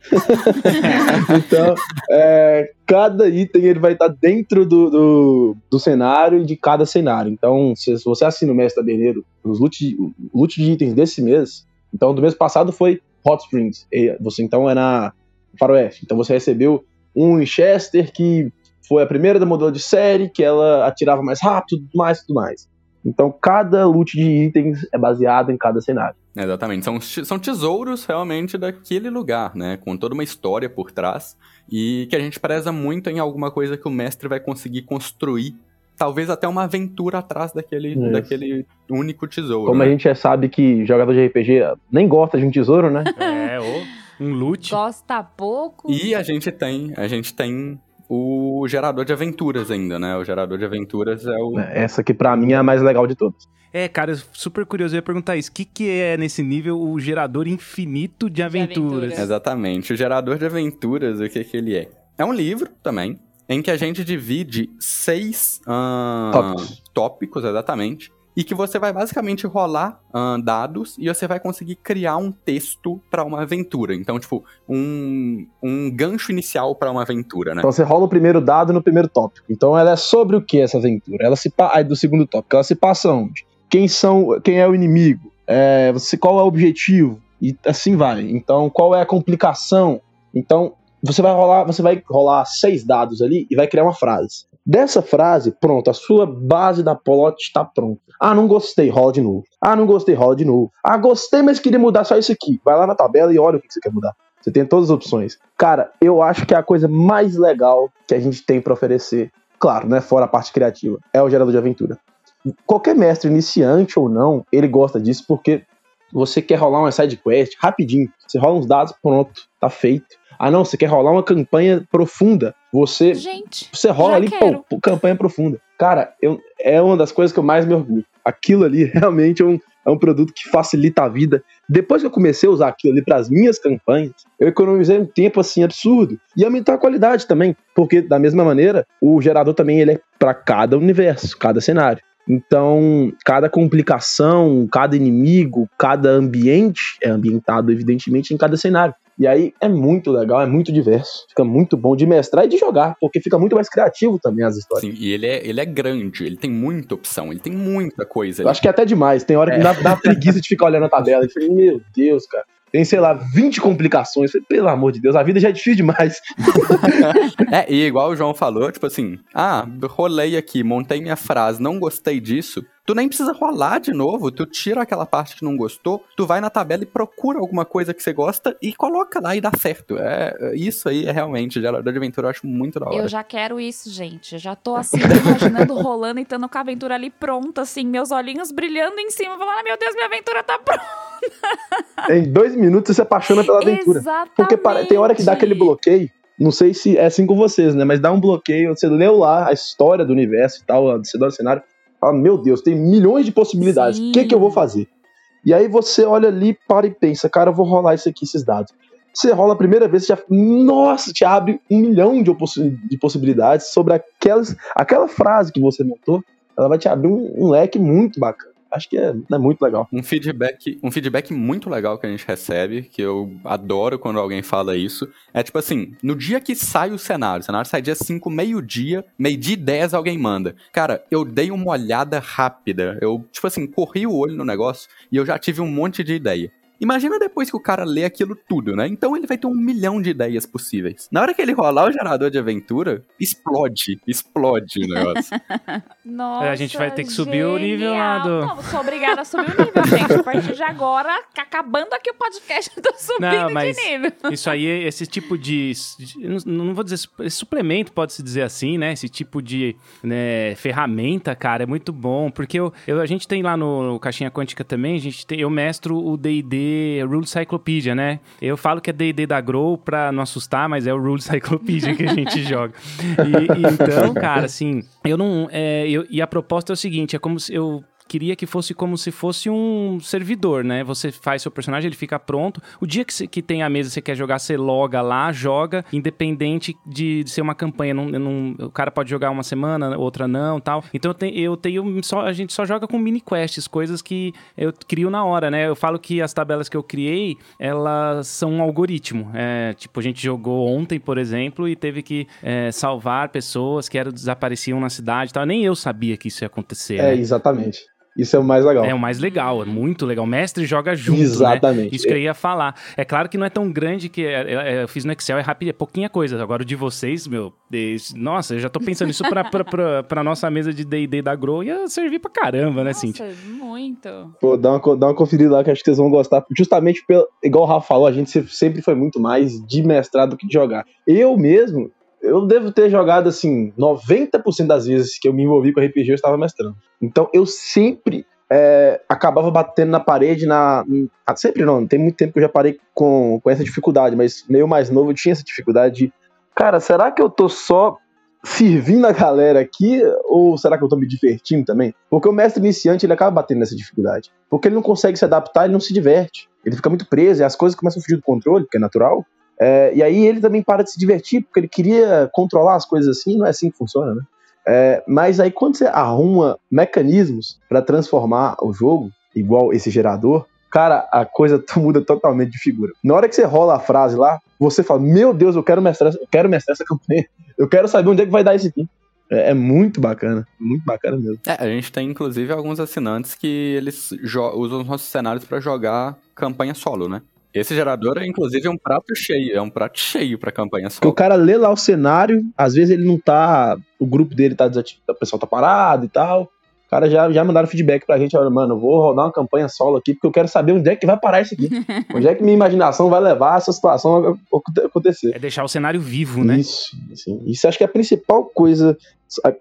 *laughs* Então, é, cada item ele vai estar dentro do, do, do cenário e de cada cenário. Então, se, você assina o Mestre Taberneiro, os loot, o loot de itens desse mês, então do mês passado foi Hot Springs. Você então é na Faroeste. Então você recebeu um Winchester que foi a primeira da modelo de série, que ela atirava mais rápido, tudo mais, tudo mais. Então cada loot de itens é baseado em cada cenário. Exatamente, são, são tesouros realmente daquele lugar, né? Com toda uma história por trás e que a gente preza muito em alguma coisa que o mestre vai conseguir construir. Talvez até uma aventura atrás daquele, Isso. daquele único tesouro. Como né? a gente já sabe que jogador de RPG nem gosta de um tesouro, né? É, ou um loot. Gosta pouco. E a gente tem, a gente tem o gerador de aventuras ainda, né? O gerador de aventuras é o. Essa que pra mim é a mais legal de todas. É, cara, super curioso. Eu ia perguntar isso. O que, que é nesse nível o gerador infinito de aventuras? aventuras. Exatamente. O gerador de aventuras, o que, que ele é? É um livro também, em que a gente divide seis ah, Tópicos. tópicos, exatamente. E que você vai basicamente rolar ah, dados e você vai conseguir criar um texto para uma aventura. Então, tipo, um, um gancho inicial para uma aventura, né? Então você rola o primeiro dado no primeiro tópico. Então ela é sobre o que essa aventura? Ela se pa... Aí do segundo tópico, ela se passa onde? Quem são, quem é o inimigo? É, você qual é o objetivo? E assim vai. Então qual é a complicação? Então você vai rolar, você vai rolar seis dados ali e vai criar uma frase. Dessa frase, pronto, a sua base da plot está pronta. Ah, não gostei, rola de novo. Ah, não gostei, rola de novo. Ah, gostei, mas queria mudar só isso aqui. Vai lá na tabela e olha o que você quer mudar. Você tem todas as opções. Cara, eu acho que é a coisa mais legal que a gente tem pra oferecer, claro, né, fora a parte criativa, é o gerador de aventura. Qualquer mestre iniciante ou não, ele gosta disso porque você quer rolar uma side quest rapidinho, você rola uns dados, pronto, tá feito. Ah, não, você quer rolar uma campanha profunda, você Gente, você rola ali, quero. pô, pô, campanha profunda. Cara, eu, é uma das coisas que eu mais me orgulho. Aquilo ali *laughs* realmente é um, é um produto que facilita a vida. Depois que eu comecei a usar aquilo ali para as minhas campanhas, eu economizei um tempo assim absurdo. E aumentar a qualidade também. Porque, da mesma maneira, o gerador também ele é para cada universo, cada cenário. Então, cada complicação, cada inimigo, cada ambiente é ambientado, evidentemente, em cada cenário. E aí é muito legal, é muito diverso. Fica muito bom de mestrar e de jogar, porque fica muito mais criativo também as histórias. Sim, e ele é, ele é grande, ele tem muita opção, ele tem muita coisa acho que é até demais. Tem hora que dá, dá preguiça de ficar olhando a tabela. E falei, meu Deus, cara. Tem, sei lá, 20 complicações. Falei, Pelo amor de Deus, a vida já é difícil demais. *laughs* É, e igual o João falou, tipo assim, ah, rolei aqui, montei minha frase, não gostei disso. Tu nem precisa rolar de novo, tu tira aquela parte que não gostou, tu vai na tabela e procura alguma coisa que você gosta e coloca lá e dá certo. É, isso aí é realmente, gerador de aventura, eu acho muito da hora. eu já quero isso, gente. Eu já tô assim, *laughs* imaginando rolando e estando com a aventura ali pronta, assim, meus olhinhos brilhando em cima, falando, ah, meu Deus, minha aventura tá pronta. *laughs* Em dois minutos você se apaixona pela aventura. Exatamente. Porque para- tem hora que dá aquele bloqueio. não sei se é assim com vocês, né? Mas dá um bloqueio, você leu lá a história do universo e tal, você dá o cenário, fala, meu Deus, tem milhões de possibilidades, o que, que eu vou fazer? E aí você olha ali, para e pensa, cara, eu vou rolar isso aqui, esses dados. Você rola a primeira vez, você já, nossa, te abre um milhão de, de possibilidades sobre aquelas, aquela frase que você montou, ela vai te abrir um, um leque muito bacana acho que é, é, muito legal. Um feedback, um feedback muito legal que a gente recebe, que eu adoro quando alguém fala isso, é tipo assim, no dia que sai o cenário, o cenário sai dia 5, meio-dia, meio-dia e 10 alguém manda. Cara, eu dei uma olhada rápida, eu, tipo assim, corri o olho no negócio e eu já tive um monte de ideia. Imagina depois que o cara lê aquilo tudo, né? Então ele vai ter um milhão de ideias possíveis. Na hora que ele rolar o gerador de aventura, explode, explode o negócio. *laughs* Nossa, a gente vai ter que subir o nível lá do... Não, sou obrigada a subir o nível, gente. A partir de agora, acabando aqui o podcast, *laughs* eu tô subindo não, mas de nível. Isso aí, esse tipo de... Não vou dizer... Esse suplemento, pode-se dizer assim, né? Esse tipo de né, ferramenta, cara, é muito bom. Porque eu, eu, a gente tem lá no, no Caixinha Quântica também, a gente tem, eu mestro o D&D Rule Cyclopedia, né? Eu falo que é D&D da Grow pra não assustar, mas é o Rule Cyclopedia que a gente *laughs* joga. E, e, então, cara, assim, eu não... É, eu, e a proposta é o seguinte, é como se eu queria que fosse como se fosse um servidor, né? Você faz seu personagem, ele fica pronto. O dia que, que tem a mesa você quer jogar, você loga lá, joga, independente de, de ser uma campanha. Não, não, o cara pode jogar uma semana, outra não, tal. Então eu tenho, eu tenho só, a gente só joga com mini quests, coisas que eu crio na hora, né? Eu falo que as tabelas que eu criei, elas são um algoritmo. É, tipo, a gente jogou ontem, por exemplo, e teve que é, salvar pessoas que eram, desapareciam na cidade e tal. Nem eu sabia que isso ia acontecer. É, né? exatamente. Isso é o mais legal. É o mais legal, é muito legal. O mestre joga junto, né? Exatamente. Né? Isso que eu ia falar. É claro que não é tão grande que é, é, eu fiz no Excel, é rápido, é pouquinha coisa. Agora o de vocês, meu, nossa, eu já tô pensando isso pra, pra, pra, pra nossa mesa de D&D da Grow ia servir pra caramba, né, Cintia? Muito. Pô, dá uma, dá uma conferida lá que acho que vocês vão gostar. Justamente, pelo, igual o Rafa falou, a gente sempre foi muito mais de mestrado do que de jogar. Eu mesmo, eu devo ter jogado assim, 90% das vezes que eu me envolvi com RPG eu estava mestrando. Então eu sempre é, acabava batendo na parede na. Sempre não, tem muito tempo que eu já parei com, com essa dificuldade, mas meio mais novo eu tinha essa dificuldade de. Cara, será que eu tô só servindo a galera aqui ou será que eu tô me divertindo também? Porque o mestre iniciante ele acaba batendo nessa dificuldade. Porque ele não consegue se adaptar, ele não se diverte. Ele fica muito preso e as coisas começam a fugir do controle, que é natural. É, e aí ele também para de se divertir, porque ele queria controlar as coisas assim, não é assim que funciona, né? É, mas aí quando você arruma mecanismos para transformar o jogo, igual esse gerador, cara, a coisa *laughs* muda totalmente de figura. Na hora que você rola a frase lá, você fala: Meu Deus, eu quero mestrar, eu quero mestrar essa campanha. Eu quero saber onde é que vai dar esse aqui. É, é muito bacana, muito bacana mesmo. É, a gente tem inclusive alguns assinantes que eles usam os nossos cenários para jogar campanha solo, né? Esse gerador é, inclusive, um prato cheio. É um prato cheio pra campanha só. Porque o cara lê lá o cenário, às vezes ele não tá. O grupo dele tá desativado, o pessoal tá parado e tal. O cara já, já mandaram feedback pra gente, olha, mano, eu vou rodar uma campanha solo aqui, porque eu quero saber onde é que vai parar isso aqui. *laughs* onde é que minha imaginação vai levar essa situação a acontecer. É deixar o cenário vivo, né? Isso, assim, isso acho que é a principal coisa,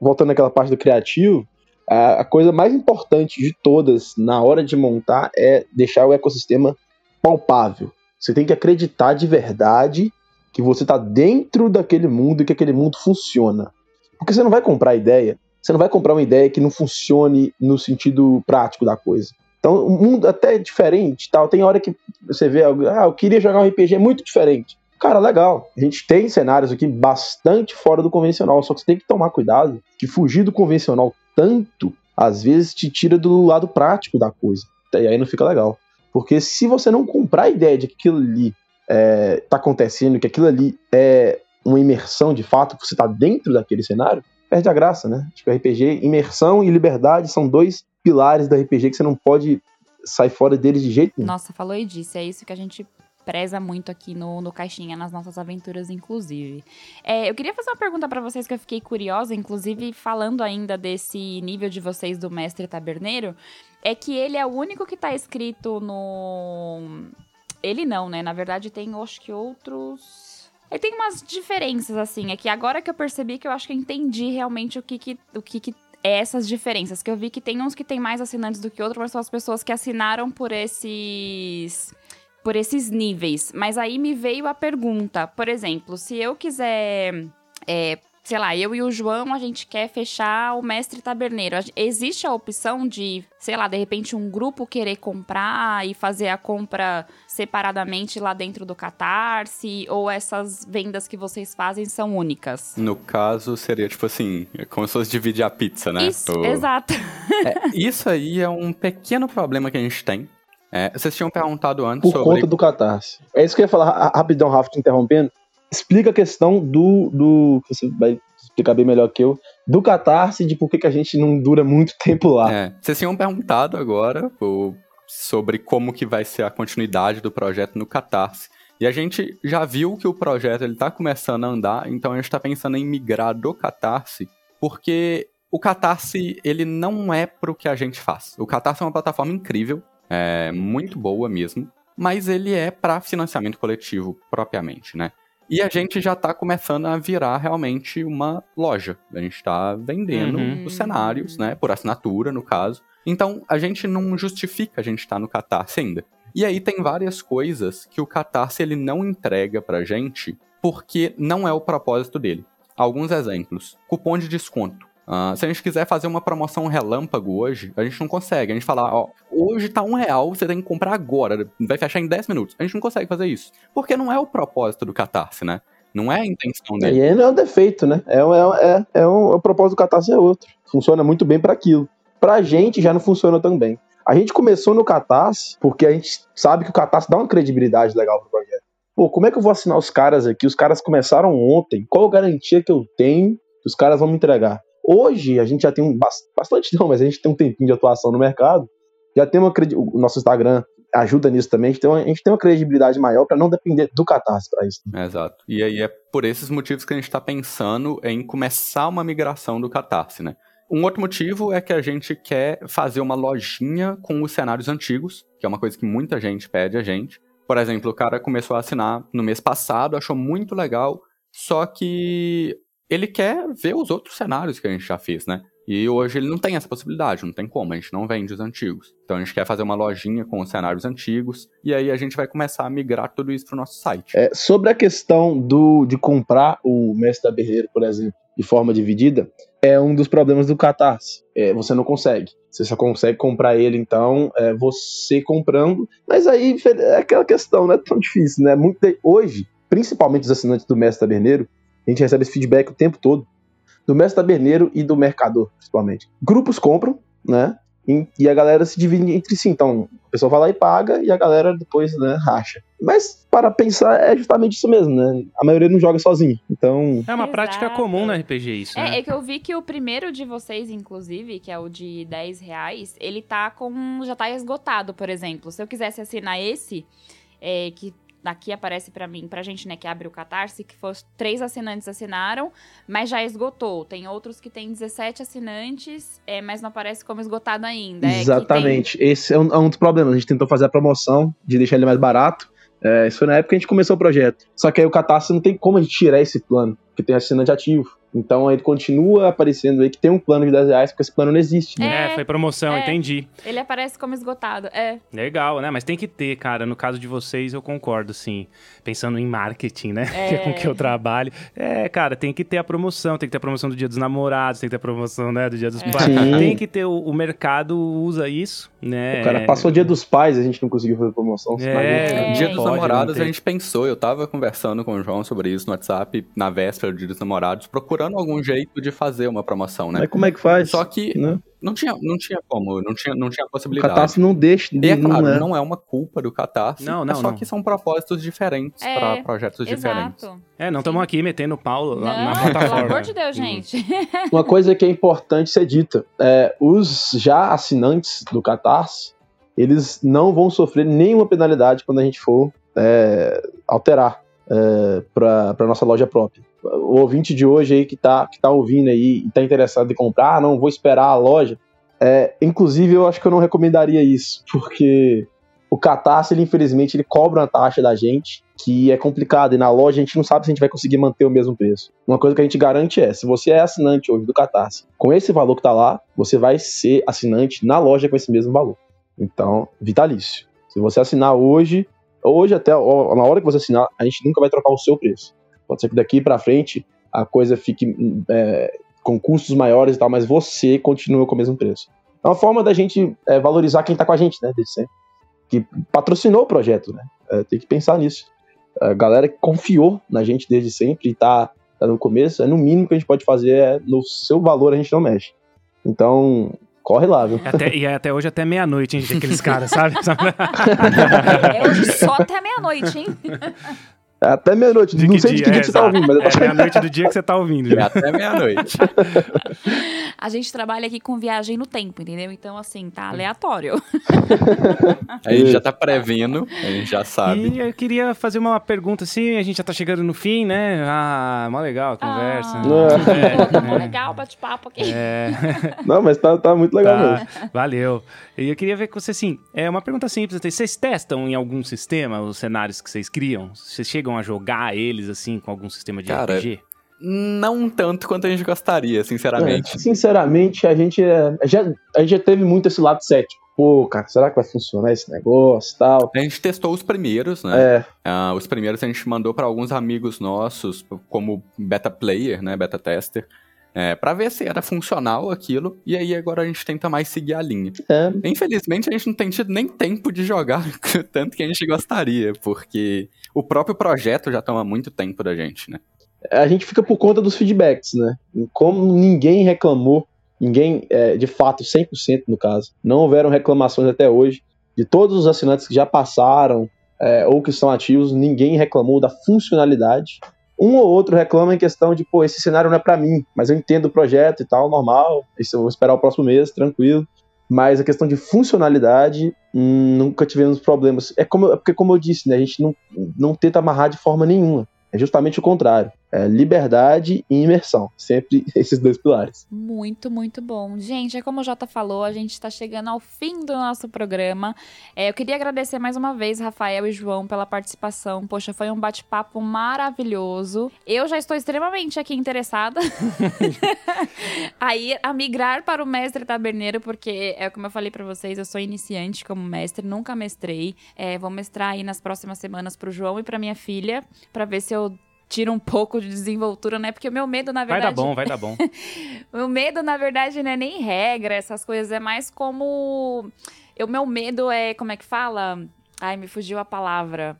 voltando naquela parte do criativo, a coisa mais importante de todas na hora de montar é deixar o ecossistema palpável. Você tem que acreditar de verdade que você está dentro daquele mundo e que aquele mundo funciona. Porque você não vai comprar ideia, você não vai comprar uma ideia que não funcione no sentido prático da coisa. Então, o mundo até é diferente, tal. Tem hora que você vê, ah, eu queria jogar um RPG muito diferente. Cara, legal. A gente tem cenários aqui bastante fora do convencional, só que você tem que tomar cuidado que fugir do convencional tanto, às vezes te tira do lado prático da coisa. E aí não fica legal. Porque se você não comprar a ideia de que aquilo ali é, tá acontecendo, que aquilo ali é uma imersão de fato, que você tá dentro daquele cenário, perde a graça, né? Acho que o RPG, imersão e liberdade são dois pilares do RPG que você não pode sair fora deles de jeito nenhum. Nossa, falou e disse. É isso que a gente preza muito aqui no, no Caixinha, nas nossas aventuras, inclusive. É, eu queria fazer uma pergunta para vocês que eu fiquei curiosa, inclusive falando ainda desse nível de vocês do mestre taberneiro, é que ele é o único que tá escrito no. Ele não, né? Na verdade, tem, acho que outros. Ele tem umas diferenças, assim. É que agora que eu percebi que eu acho que eu entendi realmente o que, que, o que, que é essas diferenças. Que eu vi que tem uns que tem mais assinantes do que outros, mas são as pessoas que assinaram por esses por esses níveis. Mas aí me veio a pergunta, por exemplo, se eu quiser é, sei lá, eu e o João, a gente quer fechar o mestre taberneiro. Existe a opção de, sei lá, de repente um grupo querer comprar e fazer a compra separadamente lá dentro do Catarse? Ou essas vendas que vocês fazem são únicas? No caso, seria tipo assim, é como se fosse dividir a pizza, né? Isso, exato. *laughs* É, isso aí é um pequeno problema que a gente tem. É, vocês tinham perguntado antes Por sobre... conta do Catarse. É isso que eu ia falar rapidão, Rafa, te interrompendo explica a questão do, do. Você vai explicar bem melhor que eu. Do catarse, de por que, que a gente não dura muito *laughs* tempo lá. É, vocês tinham perguntado agora o, sobre como que vai ser a continuidade do projeto no catarse. E a gente já viu que o projeto ele tá começando a andar, então a gente está pensando em migrar do Catarse, porque o Catarse ele não é para o que a gente faz. O Catarse é uma plataforma incrível, é muito boa mesmo, mas ele é para financiamento coletivo propriamente, né? E a gente já está começando a virar realmente uma loja. A gente está vendendo uhum. os cenários, né? Por assinatura, no caso. Então, a gente não justifica a gente estar tá no Catarse ainda. E aí tem várias coisas que o Catarse ele não entrega pra gente porque não é o propósito dele. Alguns exemplos. Cupom de desconto. Uh, se a gente quiser fazer uma promoção relâmpago hoje, a gente não consegue. A gente fala, ó, hoje tá um real, você tem que comprar agora, vai fechar em 10 minutos. A gente não consegue fazer isso. Porque não é o propósito do Catarse, né? Não é a intenção dele. E não é um defeito, né? É, é, é, é um, o propósito do Catarse é outro. Funciona muito bem para aquilo. Pra gente já não funciona tão bem. A gente começou no Catarse porque a gente sabe que o Catarse dá uma credibilidade legal pro projeto. Pô, como é que eu vou assinar os caras aqui? Os caras começaram ontem. Qual garantia que eu tenho que os caras vão me entregar? Hoje a gente já tem um bastante não, mas a gente tem um tempinho de atuação no mercado. Já tem uma o nosso Instagram ajuda nisso também. A gente tem uma, gente tem uma credibilidade maior para não depender do Catarse para isso. Exato. E aí é por esses motivos que a gente está pensando em começar uma migração do Catarse, né? Um outro motivo é que a gente quer fazer uma lojinha com os cenários antigos, que é uma coisa que muita gente pede a gente. Por exemplo, o cara começou a assinar no mês passado, achou muito legal, só que ele quer ver os outros cenários que a gente já fez, né? E hoje ele não tem essa possibilidade, não tem como, a gente não vende os antigos. Então a gente quer fazer uma lojinha com os cenários antigos, e aí a gente vai começar a migrar tudo isso para o nosso site. É, sobre a questão do, de comprar o Mestre da Berreiro, por exemplo, de forma dividida, é um dos problemas do Catarse. É, você não consegue. Você só consegue comprar ele, então, é, você comprando. Mas aí é aquela questão, não é tão difícil, né? Muito, hoje, principalmente os assinantes do Mestre Taberneiro, a gente recebe esse feedback o tempo todo, do mestre taberneiro e do mercador, principalmente. Grupos compram, né? E a galera se divide entre si. Então, a pessoa vai lá e paga e a galera depois, né, racha. Mas, para pensar, é justamente isso mesmo, né? A maioria não joga sozinho. Então. É uma Exato. prática comum no RPG, isso. É, né? é que eu vi que o primeiro de vocês, inclusive, que é o de 10 reais, ele tá com. já tá esgotado, por exemplo. Se eu quisesse assinar esse, é, que Aqui aparece para mim, pra gente, né, que abre o Catarse, que foram três assinantes assinaram, mas já esgotou. Tem outros que tem 17 assinantes, é, mas não aparece como esgotado ainda. É Exatamente. Tem... Esse é um, é um dos problemas. A gente tentou fazer a promoção de deixar ele mais barato. É, isso foi na época que a gente começou o projeto. Só que aí o Catarse não tem como a gente tirar esse plano, porque tem assinante ativo. Então ele continua aparecendo aí que tem um plano de 10 reais, porque esse plano não existe, né? É, foi promoção, é. entendi. Ele aparece como esgotado, é. Legal, né? Mas tem que ter, cara. No caso de vocês, eu concordo, sim. Pensando em marketing, né? É. *laughs* Que é com que eu trabalho. É, cara, tem que ter a promoção, tem que ter a promoção do Dia dos Namorados, tem que ter a promoção, né, do Dia dos é. Pais. Sim. Tem que ter, o, o, mercado usa isso, né? O cara passou o Dia dos Pais, a gente não conseguiu fazer promoção. É, é. Dia dos Namorados, a gente pensou, eu tava conversando com o João sobre isso no WhatsApp, na véspera do Dia dos Namorados, procurando procurando algum jeito de fazer uma promoção, né? Mas como é que faz? Só que né? não, tinha, não tinha como, não tinha, não tinha possibilidade. O Catarse não deixa. E é claro, não é, não é uma culpa do Catarse. Não, não. É só não. que são propósitos diferentes é, para projetos exato. diferentes. É, não estamos aqui metendo pau lá não, na *laughs* plataforma. Pelo amor de Deus, gente. *laughs* uma coisa que é importante ser dita: é, os já assinantes do Catarse, eles não vão sofrer nenhuma penalidade quando a gente for é, alterar é, para nossa loja própria. O ouvinte de hoje aí que está que tá ouvindo aí e está interessado em comprar, ah, não, vou esperar a loja. É, inclusive, eu acho que eu não recomendaria isso, porque o Catarse, ele, infelizmente, ele cobra uma taxa da gente que é complicado, e na loja a gente não sabe se a gente vai conseguir manter o mesmo preço. Uma coisa que a gente garante é, se você é assinante hoje do Catarse, com esse valor que está lá, você vai ser assinante na loja com esse mesmo valor. Então, vitalício. Se você assinar hoje, Hoje, até na hora que você assinar, a gente nunca vai trocar o seu preço. Pode ser que daqui para frente a coisa fique é, com custos maiores e tal, mas você continua com o mesmo preço. É uma forma da gente é, valorizar quem está com a gente, né, desde sempre. Que patrocinou o projeto, né? É, tem que pensar nisso. A galera que confiou na gente desde sempre e tá, tá no começo, é no mínimo que a gente pode fazer, é no seu valor a gente não mexe. Então, corre lá, viu? Até, e é até hoje até meia-noite, hein, aqueles caras, sabe? *laughs* é hoje só até meia-noite, hein? *laughs* É até meia-noite. Não sei de que dia é, que você tá ouvindo, mas é, é meia-noite do dia que você tá ouvindo. É até meia-noite. *laughs* a gente trabalha aqui com viagem no tempo, entendeu? Então, assim, tá aleatório. *laughs* a gente já tá prevendo, a gente já sabe. E eu queria fazer uma pergunta assim, a gente já tá chegando no fim, né? Ah, mó legal a conversa. Ah, é, é, mó legal bate-papo aqui. É. *laughs* Não, mas tá, tá muito legal tá, mesmo. Valeu. E eu queria ver com você, assim, é uma pergunta simples. Vocês testam em algum sistema os cenários que vocês criam? Vocês chegam chegam a jogar eles, assim, com algum sistema de Cara, RPG? Não tanto quanto a gente gostaria, sinceramente. É, sinceramente, a gente, é, já, a gente já teve muito esse lado cético. Pô, cara, será que vai funcionar esse negócio tal? A gente testou os primeiros, né? É. Uh, os primeiros a gente mandou para alguns amigos nossos, como beta player, né? Beta tester. É, para ver se era funcional aquilo, e aí agora a gente tenta mais seguir a linha. É. Infelizmente a gente não tem tido nem tempo de jogar *laughs* tanto que a gente gostaria, porque o próprio projeto já toma muito tempo da gente, né? A gente fica por conta dos feedbacks, né? Como ninguém reclamou, ninguém, é, de fato, 100% no caso, não houveram reclamações até hoje, de todos os assinantes que já passaram é, ou que estão ativos, ninguém reclamou da funcionalidade um ou outro reclama em questão de, pô, esse cenário não é para mim, mas eu entendo o projeto e tal, normal, isso eu vou esperar o próximo mês, tranquilo. Mas a questão de funcionalidade, hum, nunca tivemos problemas. É como, é porque, como eu disse, né, a gente não, não tenta amarrar de forma nenhuma. É justamente o contrário. É liberdade e imersão. Sempre *laughs* esses dois pilares. Muito, muito bom. Gente, é como o Jota falou, a gente está chegando ao fim do nosso programa. É, eu queria agradecer mais uma vez, Rafael e João, pela participação. Poxa, foi um bate-papo maravilhoso. Eu já estou extremamente aqui interessada *laughs* aí a migrar para o mestre taberneiro, porque é como eu falei para vocês, eu sou iniciante como mestre, nunca mestrei. É, vou mestrar aí nas próximas semanas para o João e para minha filha, para ver se eu tira um pouco de desenvoltura, né? Porque o meu medo, na verdade. Vai dar bom, vai dar bom. *laughs* o medo, na verdade, não é nem regra, essas coisas. É mais como. O meu medo é. Como é que fala? Ai, me fugiu a palavra.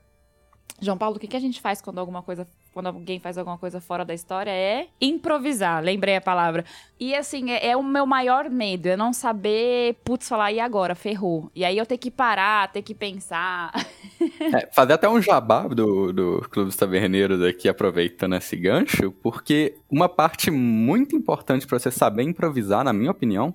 João Paulo, o que, que a gente faz quando alguma coisa quando alguém faz alguma coisa fora da história é improvisar. Lembrei a palavra. E assim, é, é o meu maior medo, é não saber, putz, falar, e agora? Ferrou. E aí eu ter que parar, ter que pensar. *laughs* É, fazer até um jabá do, do Clube dos Taverneiros aqui, aproveitando esse gancho, porque uma parte muito importante para você saber improvisar, na minha opinião,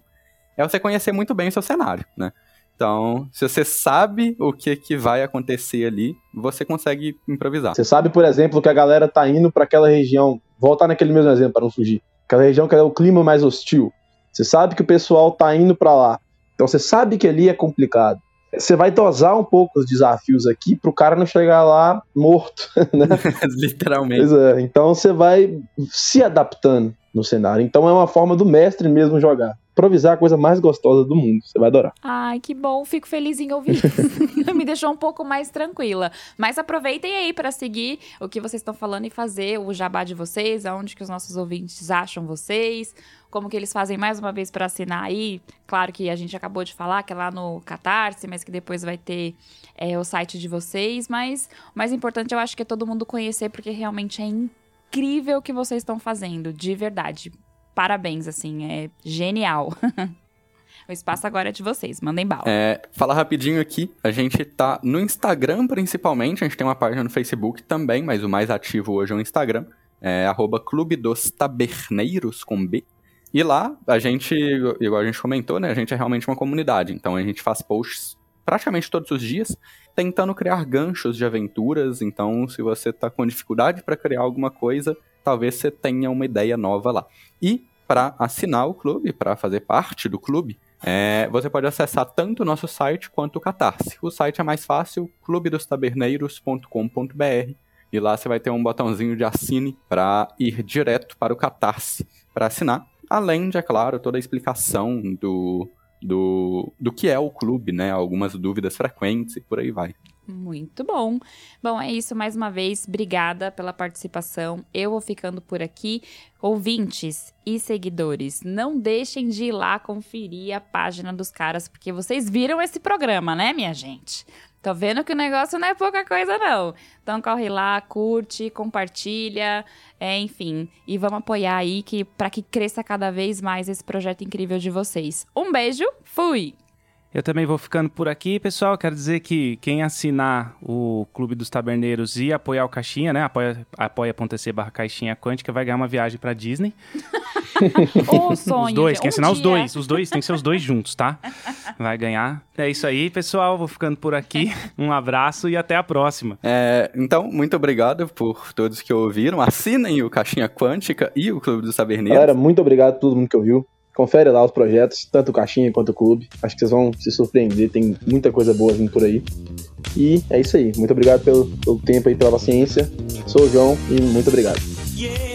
é você conhecer muito bem o seu cenário, né? Então, se você sabe o que, que vai acontecer ali, você consegue improvisar. Você sabe, por exemplo, que a galera tá indo para aquela região, voltar naquele mesmo exemplo para não fugir, aquela região que é o clima mais hostil. Você sabe que o pessoal tá indo para lá. Então você sabe que ali é complicado. Você vai dosar um pouco os desafios aqui pro cara não chegar lá morto, *laughs* né? *laughs* Literalmente. Pois é. Então você vai se adaptando no cenário. Então é uma forma do mestre mesmo jogar improvisar a coisa mais gostosa do mundo. Você vai adorar. Ai, que bom. Fico feliz em ouvir *laughs* Me deixou um pouco mais tranquila. Mas aproveitem aí para seguir o que vocês estão falando e fazer o jabá de vocês, aonde que os nossos ouvintes acham vocês, como que eles fazem mais uma vez para assinar aí. Claro que a gente acabou de falar que é lá no Catarse, mas que depois vai ter é, o site de vocês. Mas o mais importante eu acho que é todo mundo conhecer, porque realmente é incrível o que vocês estão fazendo, de verdade parabéns, assim, é genial. *laughs* O espaço agora é de vocês, mandem bala. É, falar rapidinho aqui, a gente tá no Instagram principalmente, a gente tem uma página no Facebook também, mas o mais ativo hoje é o Instagram, é arroba Clube dos Taberneiros com B. E lá, a gente, igual a gente comentou, né, a gente é realmente uma comunidade, então a gente faz posts praticamente todos os dias, tentando criar ganchos de aventuras, então se você tá com dificuldade para criar alguma coisa, talvez você tenha uma ideia nova lá. E para assinar o clube, para fazer parte do clube, é, você pode acessar tanto o nosso site quanto o Catarse. O site é mais fácil, clubedostaberneiros.com.br, e lá você vai ter um botãozinho de assine para ir direto para o Catarse para assinar. Além de, é claro, toda a explicação do, do, do que é o clube, né? Algumas dúvidas frequentes e por aí vai. Muito bom. Bom, é isso. Mais uma vez, obrigada pela participação. Eu vou ficando por aqui. Ouvintes e seguidores, não deixem de ir lá conferir a página dos caras, porque vocês viram esse programa, né, minha gente? Tô vendo que o negócio não é pouca coisa, não. Então corre lá, curte, compartilha, é, enfim. E vamos apoiar aí que, para que cresça cada vez mais esse projeto incrível de vocês. Um beijo, fui! Eu também vou ficando por aqui, pessoal. Quero dizer que quem assinar o Clube dos Taberneiros e apoiar o Caixinha, né? Apoia, apoia.se barra Caixinha Quântica, vai ganhar uma viagem pra Disney. *laughs* o sonho. Os dois, um quem assinar dia. os dois. Os dois, tem que ser os dois juntos, tá? Vai ganhar. É isso aí, pessoal. Vou ficando por aqui. Um abraço e até a próxima. É, então, muito obrigado por todos que ouviram. Assinem o Caixinha Quântica e o Clube dos Taberneiros. Galera, muito obrigado a todo mundo que ouviu. Confere lá os projetos, tanto o Caixinha quanto o Clube. Acho que vocês vão se surpreender, tem muita coisa boa vindo por aí. E é isso aí. Muito obrigado pelo, pelo tempo e pela paciência. Sou o João e muito obrigado. Yeah,